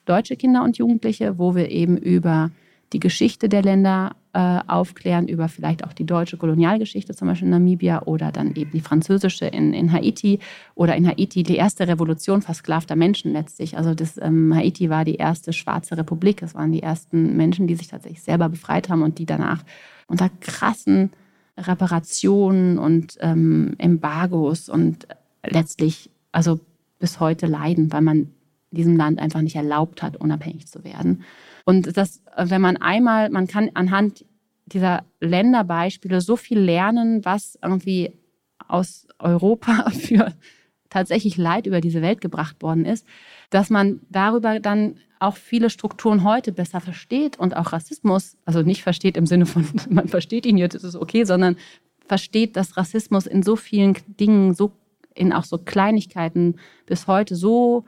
deutsche Kinder und Jugendliche, wo wir eben über die Geschichte der Länder äh, aufklären, über vielleicht auch die deutsche Kolonialgeschichte, zum Beispiel in Namibia oder dann eben die französische in, in Haiti oder in Haiti die erste Revolution versklavter Menschen letztlich. Also das, ähm, Haiti war die erste schwarze Republik. Es waren die ersten Menschen, die sich tatsächlich selber befreit haben und die danach unter krassen Reparationen und ähm, Embargos und letztlich also bis heute leiden, weil man diesem Land einfach nicht erlaubt hat, unabhängig zu werden. Und das, wenn man einmal, man kann anhand dieser Länderbeispiele so viel lernen, was irgendwie aus Europa [LAUGHS] für tatsächlich Leid über diese Welt gebracht worden ist, dass man darüber dann auch viele Strukturen heute besser versteht und auch Rassismus, also nicht versteht im Sinne von, [LAUGHS] man versteht ihn jetzt, ist es okay, sondern versteht, dass Rassismus in so vielen Dingen, so in auch so Kleinigkeiten bis heute so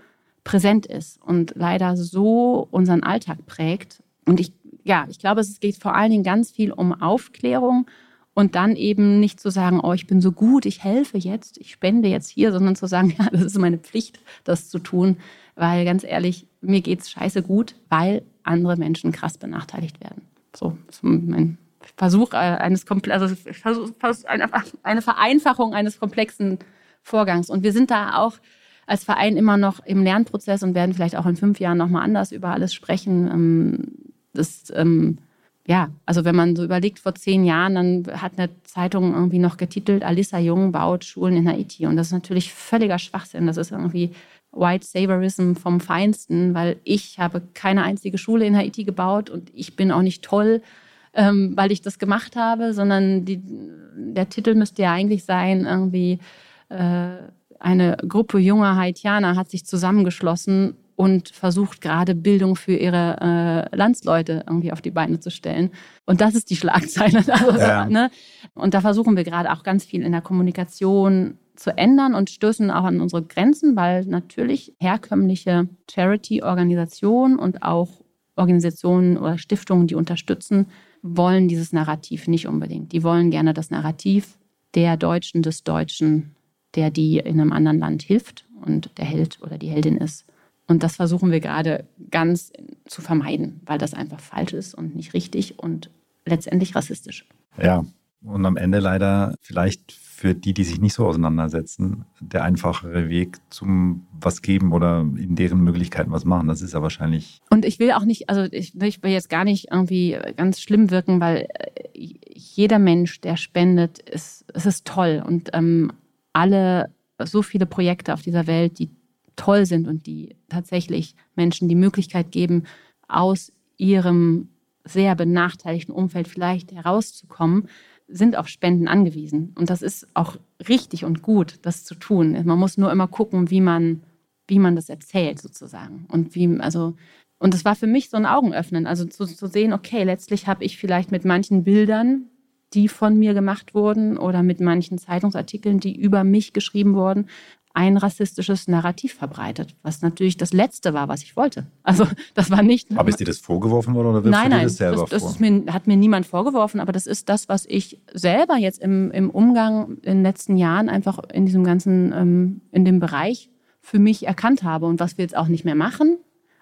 präsent ist und leider so unseren Alltag prägt. Und ich, ja, ich glaube, es geht vor allen Dingen ganz viel um Aufklärung und dann eben nicht zu sagen, oh, ich bin so gut, ich helfe jetzt, ich spende jetzt hier, sondern zu sagen, [LAUGHS] ja, das ist meine Pflicht, das zu tun, weil ganz ehrlich, mir geht es scheiße gut, weil andere Menschen krass benachteiligt werden. So, ist mein Versuch äh, eines also eine Vereinfachung eines komplexen Vorgangs. Und wir sind da auch als Verein immer noch im Lernprozess und werden vielleicht auch in fünf Jahren nochmal anders über alles sprechen. Ähm, das, ähm, ja, also wenn man so überlegt, vor zehn Jahren, dann hat eine Zeitung irgendwie noch getitelt, Alissa Jung baut Schulen in Haiti. Und das ist natürlich völliger Schwachsinn. Das ist irgendwie White Saviorism vom Feinsten, weil ich habe keine einzige Schule in Haiti gebaut und ich bin auch nicht toll, ähm, weil ich das gemacht habe, sondern die, der Titel müsste ja eigentlich sein, irgendwie äh, eine Gruppe junger Haitianer hat sich zusammengeschlossen und versucht gerade Bildung für ihre äh, Landsleute irgendwie auf die Beine zu stellen. Und das ist die Schlagzeile. [LAUGHS] Also, ja. ne? Und da versuchen wir gerade auch ganz viel in der Kommunikation zu ändern und stößen auch an unsere Grenzen, weil natürlich herkömmliche Charity-Organisationen und auch Organisationen oder Stiftungen, die unterstützen, wollen dieses Narrativ nicht unbedingt. Die wollen gerne das Narrativ der Deutschen, des Deutschen der die in einem anderen Land hilft und der Held oder die Heldin ist. Und das versuchen wir gerade ganz zu vermeiden, weil das einfach falsch ist und nicht richtig und letztendlich rassistisch. Ja, und am Ende leider vielleicht für die, die sich nicht so auseinandersetzen, der einfachere Weg zum was geben oder in deren Möglichkeiten was machen. Das ist ja wahrscheinlich. Und ich will auch nicht, also ich, ich will jetzt gar nicht irgendwie ganz schlimm wirken, weil äh, jeder Mensch, der spendet, ist, es ist toll. Und ähm, alle so viele Projekte auf dieser Welt, die toll sind und die tatsächlich Menschen die Möglichkeit geben, aus ihrem sehr benachteiligten Umfeld vielleicht herauszukommen, sind auf Spenden angewiesen. Und das ist auch richtig und gut, das zu tun. Man muss nur immer gucken, wie man, wie man das erzählt, sozusagen. Und wie, also, und das war für mich so ein Augenöffnen. Also zu, zu sehen, okay, letztlich habe ich vielleicht mit manchen Bildern die von mir gemacht wurden oder mit manchen Zeitungsartikeln, die über mich geschrieben wurden, ein rassistisches Narrativ verbreitet, was natürlich das Letzte war, was ich wollte. Also [LAUGHS] das war nicht. Aber ist dir das vorgeworfen worden oder wirfst nein, du dir das selber das, das vor? Mir, hat mir niemand vorgeworfen, aber das ist das, was ich selber jetzt im, im Umgang in den letzten Jahren einfach in diesem ganzen, ähm, in dem Bereich für mich erkannt habe und was wir jetzt auch nicht mehr machen,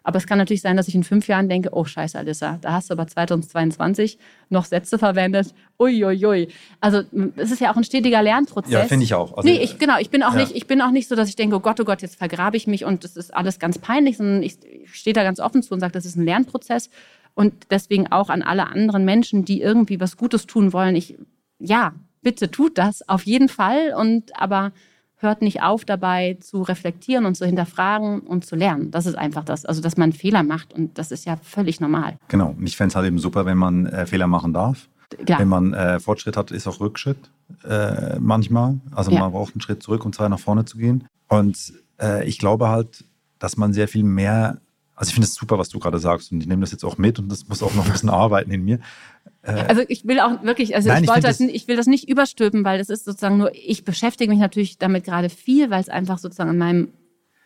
aber es kann natürlich sein, dass ich in fünf Jahren denke, oh scheiße, Alissa, da hast du aber 2022 noch Sätze verwendet. Uiuiui. Also es ist ja auch ein stetiger Lernprozess. Ja, finde ich auch. Also, nee, ich, genau, ich bin auch ja. nicht, ich bin auch nicht so, dass ich denke, oh Gott, oh Gott, jetzt vergrabe ich mich und das ist alles ganz peinlich, sondern ich, ich stehe da ganz offen zu und sage, das ist ein Lernprozess. Und deswegen auch an alle anderen Menschen, die irgendwie was Gutes tun wollen, ich, ja, bitte tut das auf jeden Fall. Und aber hört nicht auf dabei zu reflektieren und zu hinterfragen und zu lernen. Das ist einfach das. Also, dass man Fehler macht und das ist ja völlig normal. Genau. Und ich fände es halt eben super, wenn man äh, Fehler machen darf. Ja. Wenn man äh, Fortschritt hat, ist auch Rückschritt äh, manchmal. Also ja. man braucht einen Schritt zurück, um zwei nach vorne zu gehen. Und äh, ich glaube halt, dass man sehr viel mehr also ich finde es super, was du gerade sagst und ich nehme das jetzt auch mit und das muss auch noch ein bisschen arbeiten in mir. Äh, also ich will auch wirklich, also Nein, ich, wollte das, ich will das nicht überstülpen, weil das ist sozusagen nur, ich beschäftige mich natürlich damit gerade viel, weil es einfach sozusagen in meinem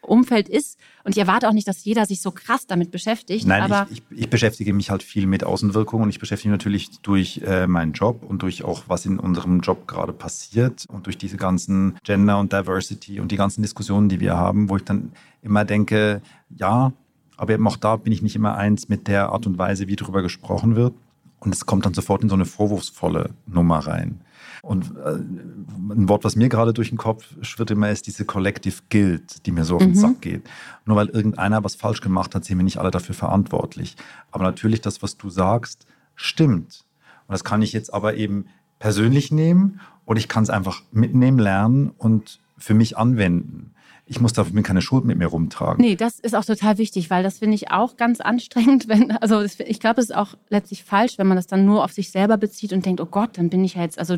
Umfeld ist. Und ich erwarte auch nicht, dass jeder sich so krass damit beschäftigt. Nein, aber ich, ich, ich beschäftige mich halt viel mit Außenwirkungen und ich beschäftige mich natürlich durch äh, meinen Job und durch auch, was in unserem Job gerade passiert und durch diese ganzen Gender und Diversity und die ganzen Diskussionen, die wir haben, wo ich dann immer denke, ja, Aber eben auch da bin ich nicht immer eins mit der Art und Weise, wie darüber gesprochen wird. Und es kommt dann sofort in so eine vorwurfsvolle Nummer rein. Und äh, ein Wort, was mir gerade durch den Kopf schwirrt immer, ist diese Collective Guilt, die mir so auf den mhm. Sack geht. Nur weil irgendeiner was falsch gemacht hat, sind wir nicht alle dafür verantwortlich. Aber natürlich, das, was du sagst, stimmt. Und das kann ich jetzt aber eben persönlich nehmen oder ich kann es einfach mitnehmen, lernen und für mich anwenden ich muss dafür keine Schuld mit mir rumtragen. Nee, das ist auch total wichtig, weil das finde ich auch ganz anstrengend. [LAUGHS] Wenn, also ich glaube, es ist auch letztlich falsch, wenn man das dann nur auf sich selber bezieht und denkt, oh Gott, dann bin ich ja jetzt, also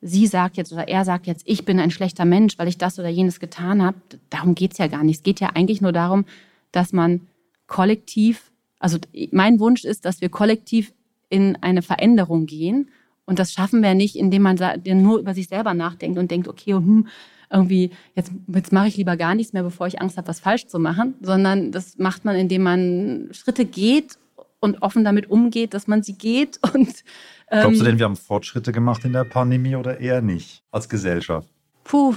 sie sagt jetzt oder er sagt jetzt, ich bin ein schlechter Mensch, weil ich das oder jenes getan habe. Darum geht es ja gar nicht. Es geht ja eigentlich nur darum, dass man kollektiv, also mein Wunsch ist, dass wir kollektiv in eine Veränderung gehen. Und das schaffen wir nicht, indem man nur über sich selber nachdenkt und denkt, okay, hm, irgendwie, jetzt, jetzt mache ich lieber gar nichts mehr, bevor ich Angst habe, was falsch zu machen, sondern das macht man, indem man Schritte geht und offen damit umgeht, dass man sie geht. [LAUGHS] Und, ähm, Glaubst du denn, wir haben Fortschritte gemacht in der Pandemie oder eher nicht als Gesellschaft? Puh,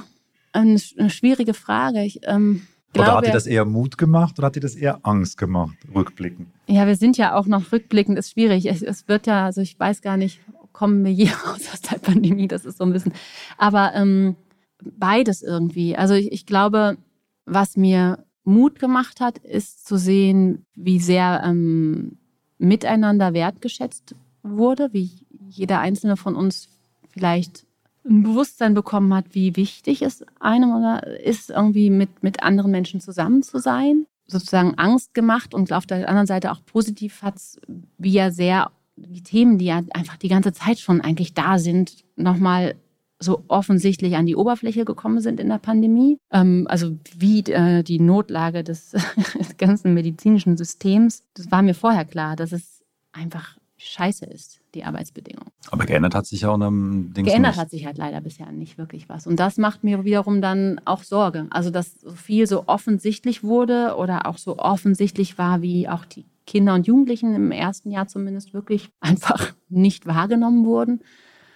eine, eine schwierige Frage. Ich, ähm, Glaube, oder hat dir das eher Mut gemacht oder hat dir das eher Angst gemacht, rückblickend? Ja, wir sind ja auch noch rückblickend, ist schwierig. Es, es wird ja, also ich weiß gar nicht, kommen wir je [LAUGHS] raus aus der Pandemie, das ist so ein bisschen. Aber ähm, beides irgendwie. Also ich, ich glaube, was mir Mut gemacht hat, ist zu sehen, wie sehr ähm, miteinander wertgeschätzt wurde, wie jeder einzelne von uns vielleicht ein Bewusstsein bekommen hat, wie wichtig es einem oder ist, irgendwie mit, mit anderen Menschen zusammen zu sein. Sozusagen Angst gemacht und auf der anderen Seite auch positiv hat es, wie ja sehr die Themen, die ja einfach die ganze Zeit schon eigentlich da sind, nochmal so offensichtlich an die Oberfläche gekommen sind in der Pandemie. Ähm, also wie äh, die Notlage des [LAUGHS] ganzen medizinischen Systems. Das war mir vorher klar, dass es einfach scheiße ist, die Arbeitsbedingungen. Aber geändert hat sich ja auch einem Ding. Geändert nicht. hat sich halt leider bisher nicht wirklich was. Und das macht mir wiederum dann auch Sorge. Also, dass so viel so offensichtlich wurde oder auch so offensichtlich war, wie auch die Kinder und Jugendlichen im ersten Jahr zumindest wirklich einfach nicht wahrgenommen wurden.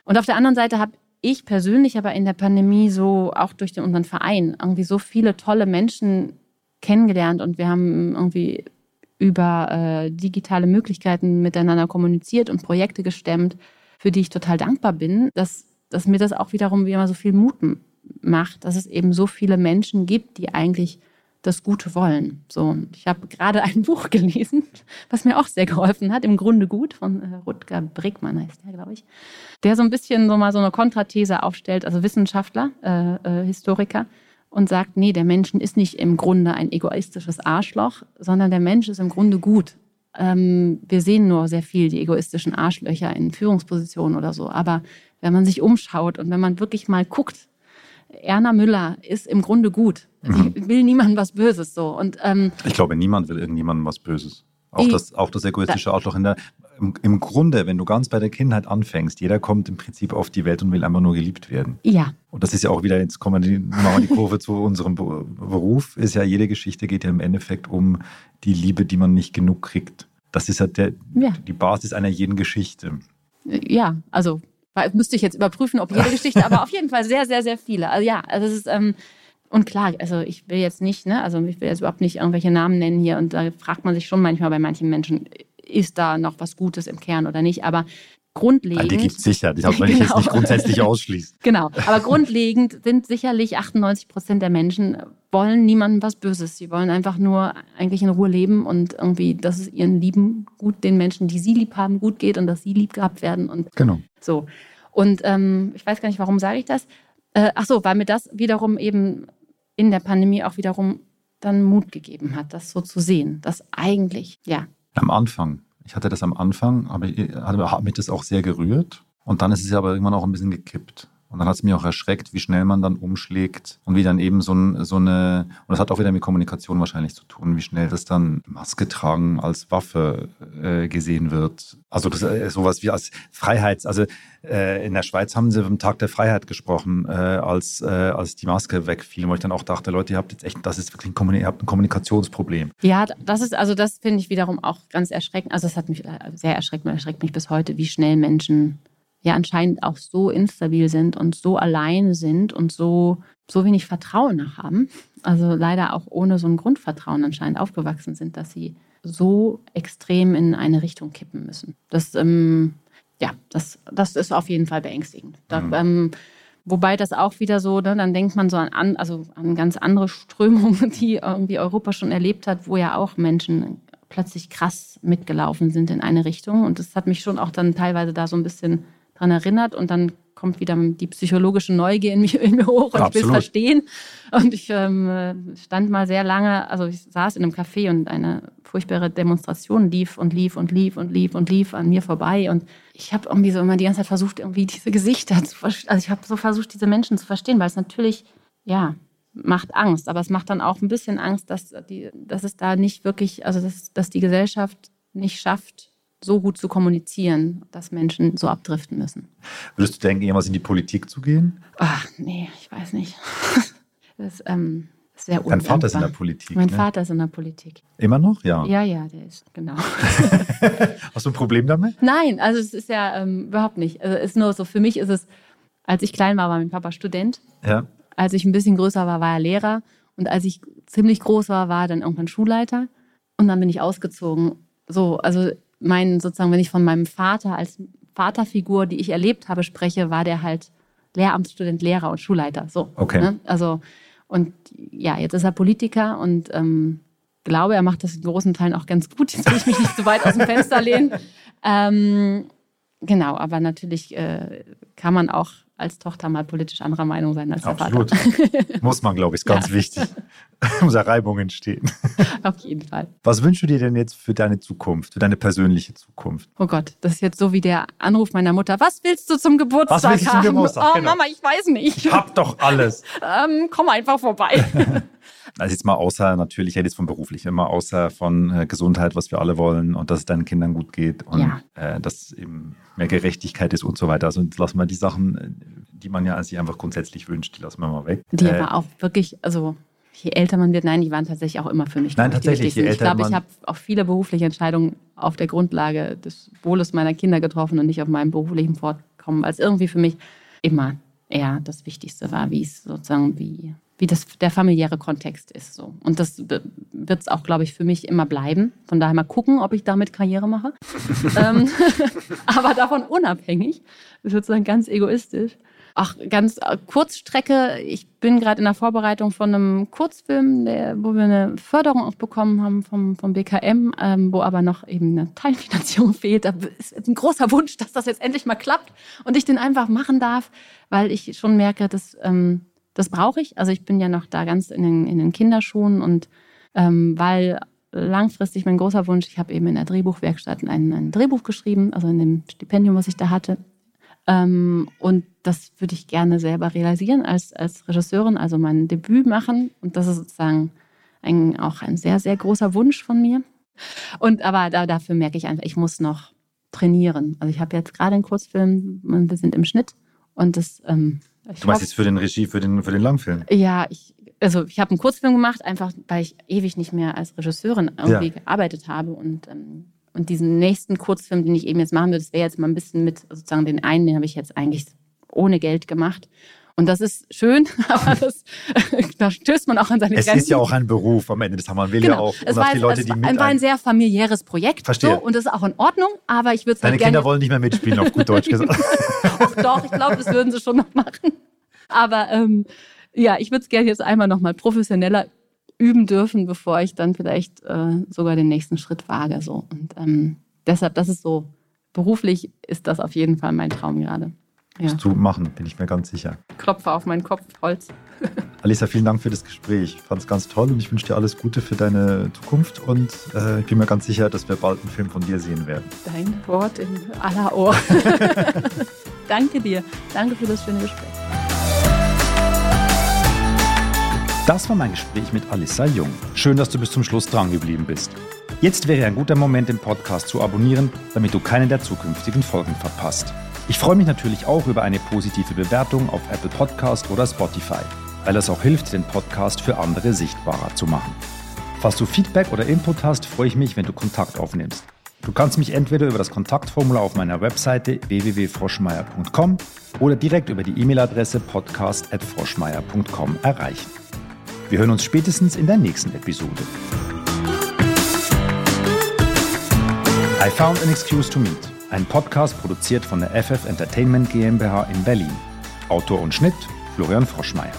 Und auf der anderen Seite habe ich persönlich aber in der Pandemie so, auch durch den, unseren Verein, irgendwie so viele tolle Menschen kennengelernt und wir haben irgendwie über äh, digitale Möglichkeiten miteinander kommuniziert und Projekte gestemmt, für die ich total dankbar bin, dass, dass mir das auch wiederum wie immer so viel Mut macht, dass es eben so viele Menschen gibt, die eigentlich das Gute wollen. So, ich habe gerade ein [LAUGHS] Buch gelesen, was mir auch sehr geholfen hat, im Grunde gut, von äh, Rutger Brickmann heißt der, glaube ich, der so ein bisschen so mal so eine Kontrathese aufstellt, also Wissenschaftler, äh, äh, Historiker, und sagt, nee, der Mensch ist nicht im Grunde ein egoistisches Arschloch, sondern der Mensch ist im Grunde gut. Ähm, wir sehen nur sehr viel die egoistischen Arschlöcher in Führungspositionen oder so, aber wenn man sich umschaut und wenn man wirklich mal guckt, Erna Müller ist im Grunde gut. Mhm. Sie will niemandem was Böses so. Und, ähm, ich glaube, niemand will irgendjemandem was Böses. Auch, das, auch das egoistische Arschloch in der. Im, Im, Grunde, wenn du ganz bei der Kindheit anfängst, jeder kommt im Prinzip auf die Welt und will einfach nur geliebt werden. Ja. Und das ist ja auch wieder, jetzt kommen wir wir die Kurve zu unserem Beruf, ist ja, jede Geschichte geht ja im Endeffekt um die Liebe, die man nicht genug kriegt. Das ist ja, der, ja. die Basis einer jeden Geschichte. Ja, also müsste ich jetzt überprüfen, ob jede [LAUGHS] Geschichte, aber auf jeden Fall sehr, sehr, sehr viele. Also ja, also es ist, ähm, und klar, also ich will jetzt nicht, ne, also ich will jetzt überhaupt nicht irgendwelche Namen nennen hier und da fragt man sich schon manchmal bei manchen Menschen, ist da noch was Gutes im Kern oder nicht, aber grundlegend. Ja, die gibt es sicher, die, wenn [LAUGHS] genau. ich jetzt nicht grundsätzlich ausschließe. Genau, aber grundlegend sind sicherlich 98 Prozent der Menschen wollen niemandem was Böses. Sie wollen einfach nur eigentlich in Ruhe leben und irgendwie, dass es ihren Lieben gut, den Menschen, die sie lieb haben, gut geht und dass sie lieb gehabt werden und genau. so. Und ähm, ich weiß gar nicht, warum sage ich das. Äh, ach so, weil mir das wiederum eben in der Pandemie auch wiederum dann Mut gegeben hat, das so zu sehen, dass eigentlich, ja. Am Anfang, ich hatte das am Anfang, aber hat mich das auch sehr gerührt. Und dann ist es aber irgendwann auch ein bisschen gekippt. Und dann hat es mich auch erschreckt, wie schnell man dann umschlägt und wie dann eben so, so eine, und das hat auch wieder mit Kommunikation wahrscheinlich zu tun, wie schnell das dann Maske tragen als Waffe äh, gesehen wird. Also das, äh, sowas wie als Freiheits-, also äh, in der Schweiz haben sie am Tag der Freiheit gesprochen, äh, als, äh, als die Maske wegfiel, wo ich dann auch dachte, Leute, ihr habt jetzt echt, das ist wirklich ein, habt ein Kommunikationsproblem. Ja, das ist, also das finde ich wiederum auch ganz erschreckend. Also das hat mich äh, sehr erschreckt und erschreckt mich bis heute, wie schnell Menschen ja anscheinend auch so instabil sind und so allein sind und so, so wenig Vertrauen noch haben. Also leider auch ohne so ein Grundvertrauen anscheinend aufgewachsen sind, dass sie so extrem in eine Richtung kippen müssen. Das, ähm, ja, das, das ist auf jeden Fall beängstigend. Da, mhm. ähm, wobei das auch wieder so, ne, dann denkt man so an, also an ganz andere Strömungen, [LAUGHS] die irgendwie Europa schon erlebt hat, wo ja auch Menschen plötzlich krass mitgelaufen sind in eine Richtung. Und das hat mich schon auch dann teilweise da so ein bisschen dran erinnert. Und dann kommt wieder die psychologische Neugier in, mich, in mir hoch und Absolut. ich will es verstehen. Und ich ähm, stand mal sehr lange, also ich saß in einem Café und eine furchtbare Demonstration lief und lief und lief und lief und lief an mir vorbei. Und ich habe irgendwie so immer die ganze Zeit versucht, irgendwie diese Gesichter zu verstehen. Also ich habe so versucht, diese Menschen zu verstehen, weil es natürlich, ja, macht Angst. Aber es macht dann auch ein bisschen Angst, dass, die, dass es da nicht wirklich, also dass, dass die Gesellschaft nicht schafft, so gut zu kommunizieren, dass Menschen so abdriften müssen. Würdest du denken, jemals in die Politik zu gehen? Ach, nee, ich weiß nicht. [LAUGHS] Das ähm, sehr. Dein Vater ist in der Politik. Mein ne? Vater ist in der Politik. Immer noch? Ja. Ja, ja, der ist, genau. [LAUGHS] Hast du ein Problem damit? Nein, also es ist ja ähm, überhaupt nicht. Also es ist nur so, für mich ist es, als ich klein war, war mein Papa Student. Ja. Als ich ein bisschen größer war, war er Lehrer. Und als ich ziemlich groß war, war er dann irgendwann Schulleiter. Und dann bin ich ausgezogen. So, also mein, sozusagen, wenn ich von meinem Vater als Vaterfigur, die ich erlebt habe, spreche, war der halt Lehramtsstudent, Lehrer und Schulleiter. So. Okay. Ne? Also, und ja, jetzt ist er Politiker und ähm, glaube, er macht das in großen Teilen auch ganz gut. Jetzt will ich mich nicht zu weit aus dem Fenster lehnen. [LAUGHS] Ähm, genau, aber natürlich äh, kann man auch als Tochter mal politisch anderer Meinung sein als Absolut. der Vater. [LAUGHS] Muss man, glaube ich, ist ganz ja. wichtig. [LAUGHS] Muss ja Reibung entstehen. Auf jeden Fall. Was wünschst du dir denn jetzt für deine Zukunft, für deine persönliche Zukunft? Oh Gott, das ist jetzt so wie der Anruf meiner Mutter. Was willst du zum Geburtstag Was willst du zum Geburtstag? Oh, genau. Mama, ich weiß nicht. Ich hab doch alles. [LAUGHS] ähm, komm einfach vorbei. Also jetzt mal außer, natürlich, hätte jetzt von beruflich, immer außer von äh, Gesundheit, was wir alle wollen und dass es deinen Kindern gut geht und ja. äh, dass eben mehr Gerechtigkeit ist und so weiter. Also lassen wir die Sachen, äh, die man ja sich einfach grundsätzlich wünscht, die lassen wir mal weg. Die äh, aber auch wirklich, also je älter man wird, nein, die waren tatsächlich auch immer für mich. Nein, tatsächlich. Je ich glaube, ich habe auch viele berufliche Entscheidungen auf der Grundlage des Wohles meiner Kinder getroffen und nicht auf meinem beruflichen Fortkommen, als irgendwie für mich immer eher das Wichtigste war, wie es sozusagen, wie wie das der familiäre Kontext ist. So. Und das wird es auch, glaube ich, für mich immer bleiben. Von daher mal gucken, ob ich damit Karriere mache. [LAUGHS] ähm, [LAUGHS] aber davon unabhängig, sozusagen ganz egoistisch. Ach, ganz äh, Kurzstrecke. Ich bin gerade in der Vorbereitung von einem Kurzfilm, der, wo wir eine Förderung auch bekommen haben vom, vom BKM, ähm, wo aber noch eben eine Teilfinanzierung [LAUGHS] fehlt. Da ist ein großer Wunsch, dass das jetzt endlich mal klappt und ich den einfach machen darf, weil ich schon merke, dass ähm, das brauche ich. Also ich bin ja noch da ganz in den, in den Kinderschuhen und ähm, weil langfristig mein großer Wunsch, ich habe eben in der Drehbuchwerkstatt ein, ein Drehbuch geschrieben, also in dem Stipendium, was ich da hatte. Ähm, und das würde ich gerne selber realisieren als, als Regisseurin, also mein Debüt machen. Und das ist sozusagen ein, auch ein sehr, sehr großer Wunsch von mir. Und aber da, dafür merke ich einfach, ich muss noch trainieren. Also ich habe jetzt gerade einen Kurzfilm, wir sind im Schnitt und das ähm, du meinst jetzt für den Regie, für den, für den Langfilm? Ja, ich, also ich habe einen Kurzfilm gemacht, einfach weil ich ewig nicht mehr als Regisseurin irgendwie ja. gearbeitet habe. Und, ähm, und diesen nächsten Kurzfilm, den ich eben jetzt machen würde, das wäre jetzt mal ein bisschen mit, sozusagen den einen, den habe ich jetzt eigentlich ohne Geld gemacht. Und das ist schön, [LAUGHS] aber das, [LAUGHS] da stößt man auch an seine es Grenzen. Es ist ja auch ein Beruf am Ende des Tages. Man will genau. ja auch es war, die Leute, es die mit war ein sehr familiäres Projekt. Verstehe. So, und das ist auch in Ordnung, aber ich würde es Deine halt Kinder wollen nicht mehr mitspielen, auf gut Deutsch gesagt. [LAUGHS] Ach doch, ich glaube, das würden sie schon noch machen. Aber ähm, ja, ich würde es gerne jetzt einmal nochmal professioneller üben dürfen, bevor ich dann vielleicht äh, sogar den nächsten Schritt wage. So. Und ähm, deshalb, das ist so, beruflich ist das auf jeden Fall mein Traum gerade. Ja. du machen, bin ich mir ganz sicher. Klopfe auf meinen Kopf, Holz. [LAUGHS] Alisa, vielen Dank für das Gespräch. Ich fand es ganz toll und ich wünsche dir alles Gute für deine Zukunft und äh, ich bin mir ganz sicher, dass wir bald einen Film von dir sehen werden. Dein Wort in aller Ohr. [LAUGHS] [LAUGHS] Danke dir. Danke für das schöne Gespräch. Das war mein Gespräch mit Alissa Jung. Schön, dass du bis zum Schluss dran geblieben bist. Jetzt wäre ein guter Moment, den Podcast zu abonnieren, damit du keine der zukünftigen Folgen verpasst. Ich freue mich natürlich auch über eine positive Bewertung auf Apple Podcast oder Spotify, weil es auch hilft, den Podcast für andere sichtbarer zu machen. Falls du Feedback oder Input hast, freue ich mich, wenn du Kontakt aufnimmst. Du kannst mich entweder über das Kontaktformular auf meiner Webseite www.froschmeier.com oder direkt über die E-Mail-Adresse podcast.froschmeier.com erreichen. Wir hören uns spätestens in der nächsten Episode. I Found an Excuse to Meet, ein Podcast produziert von der FF Entertainment GmbH in Berlin. Autor und Schnitt Florian Froschmeier.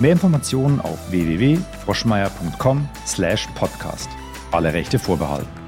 Mehr Informationen auf www.froschmeier.com/podcast. Alle Rechte vorbehalten.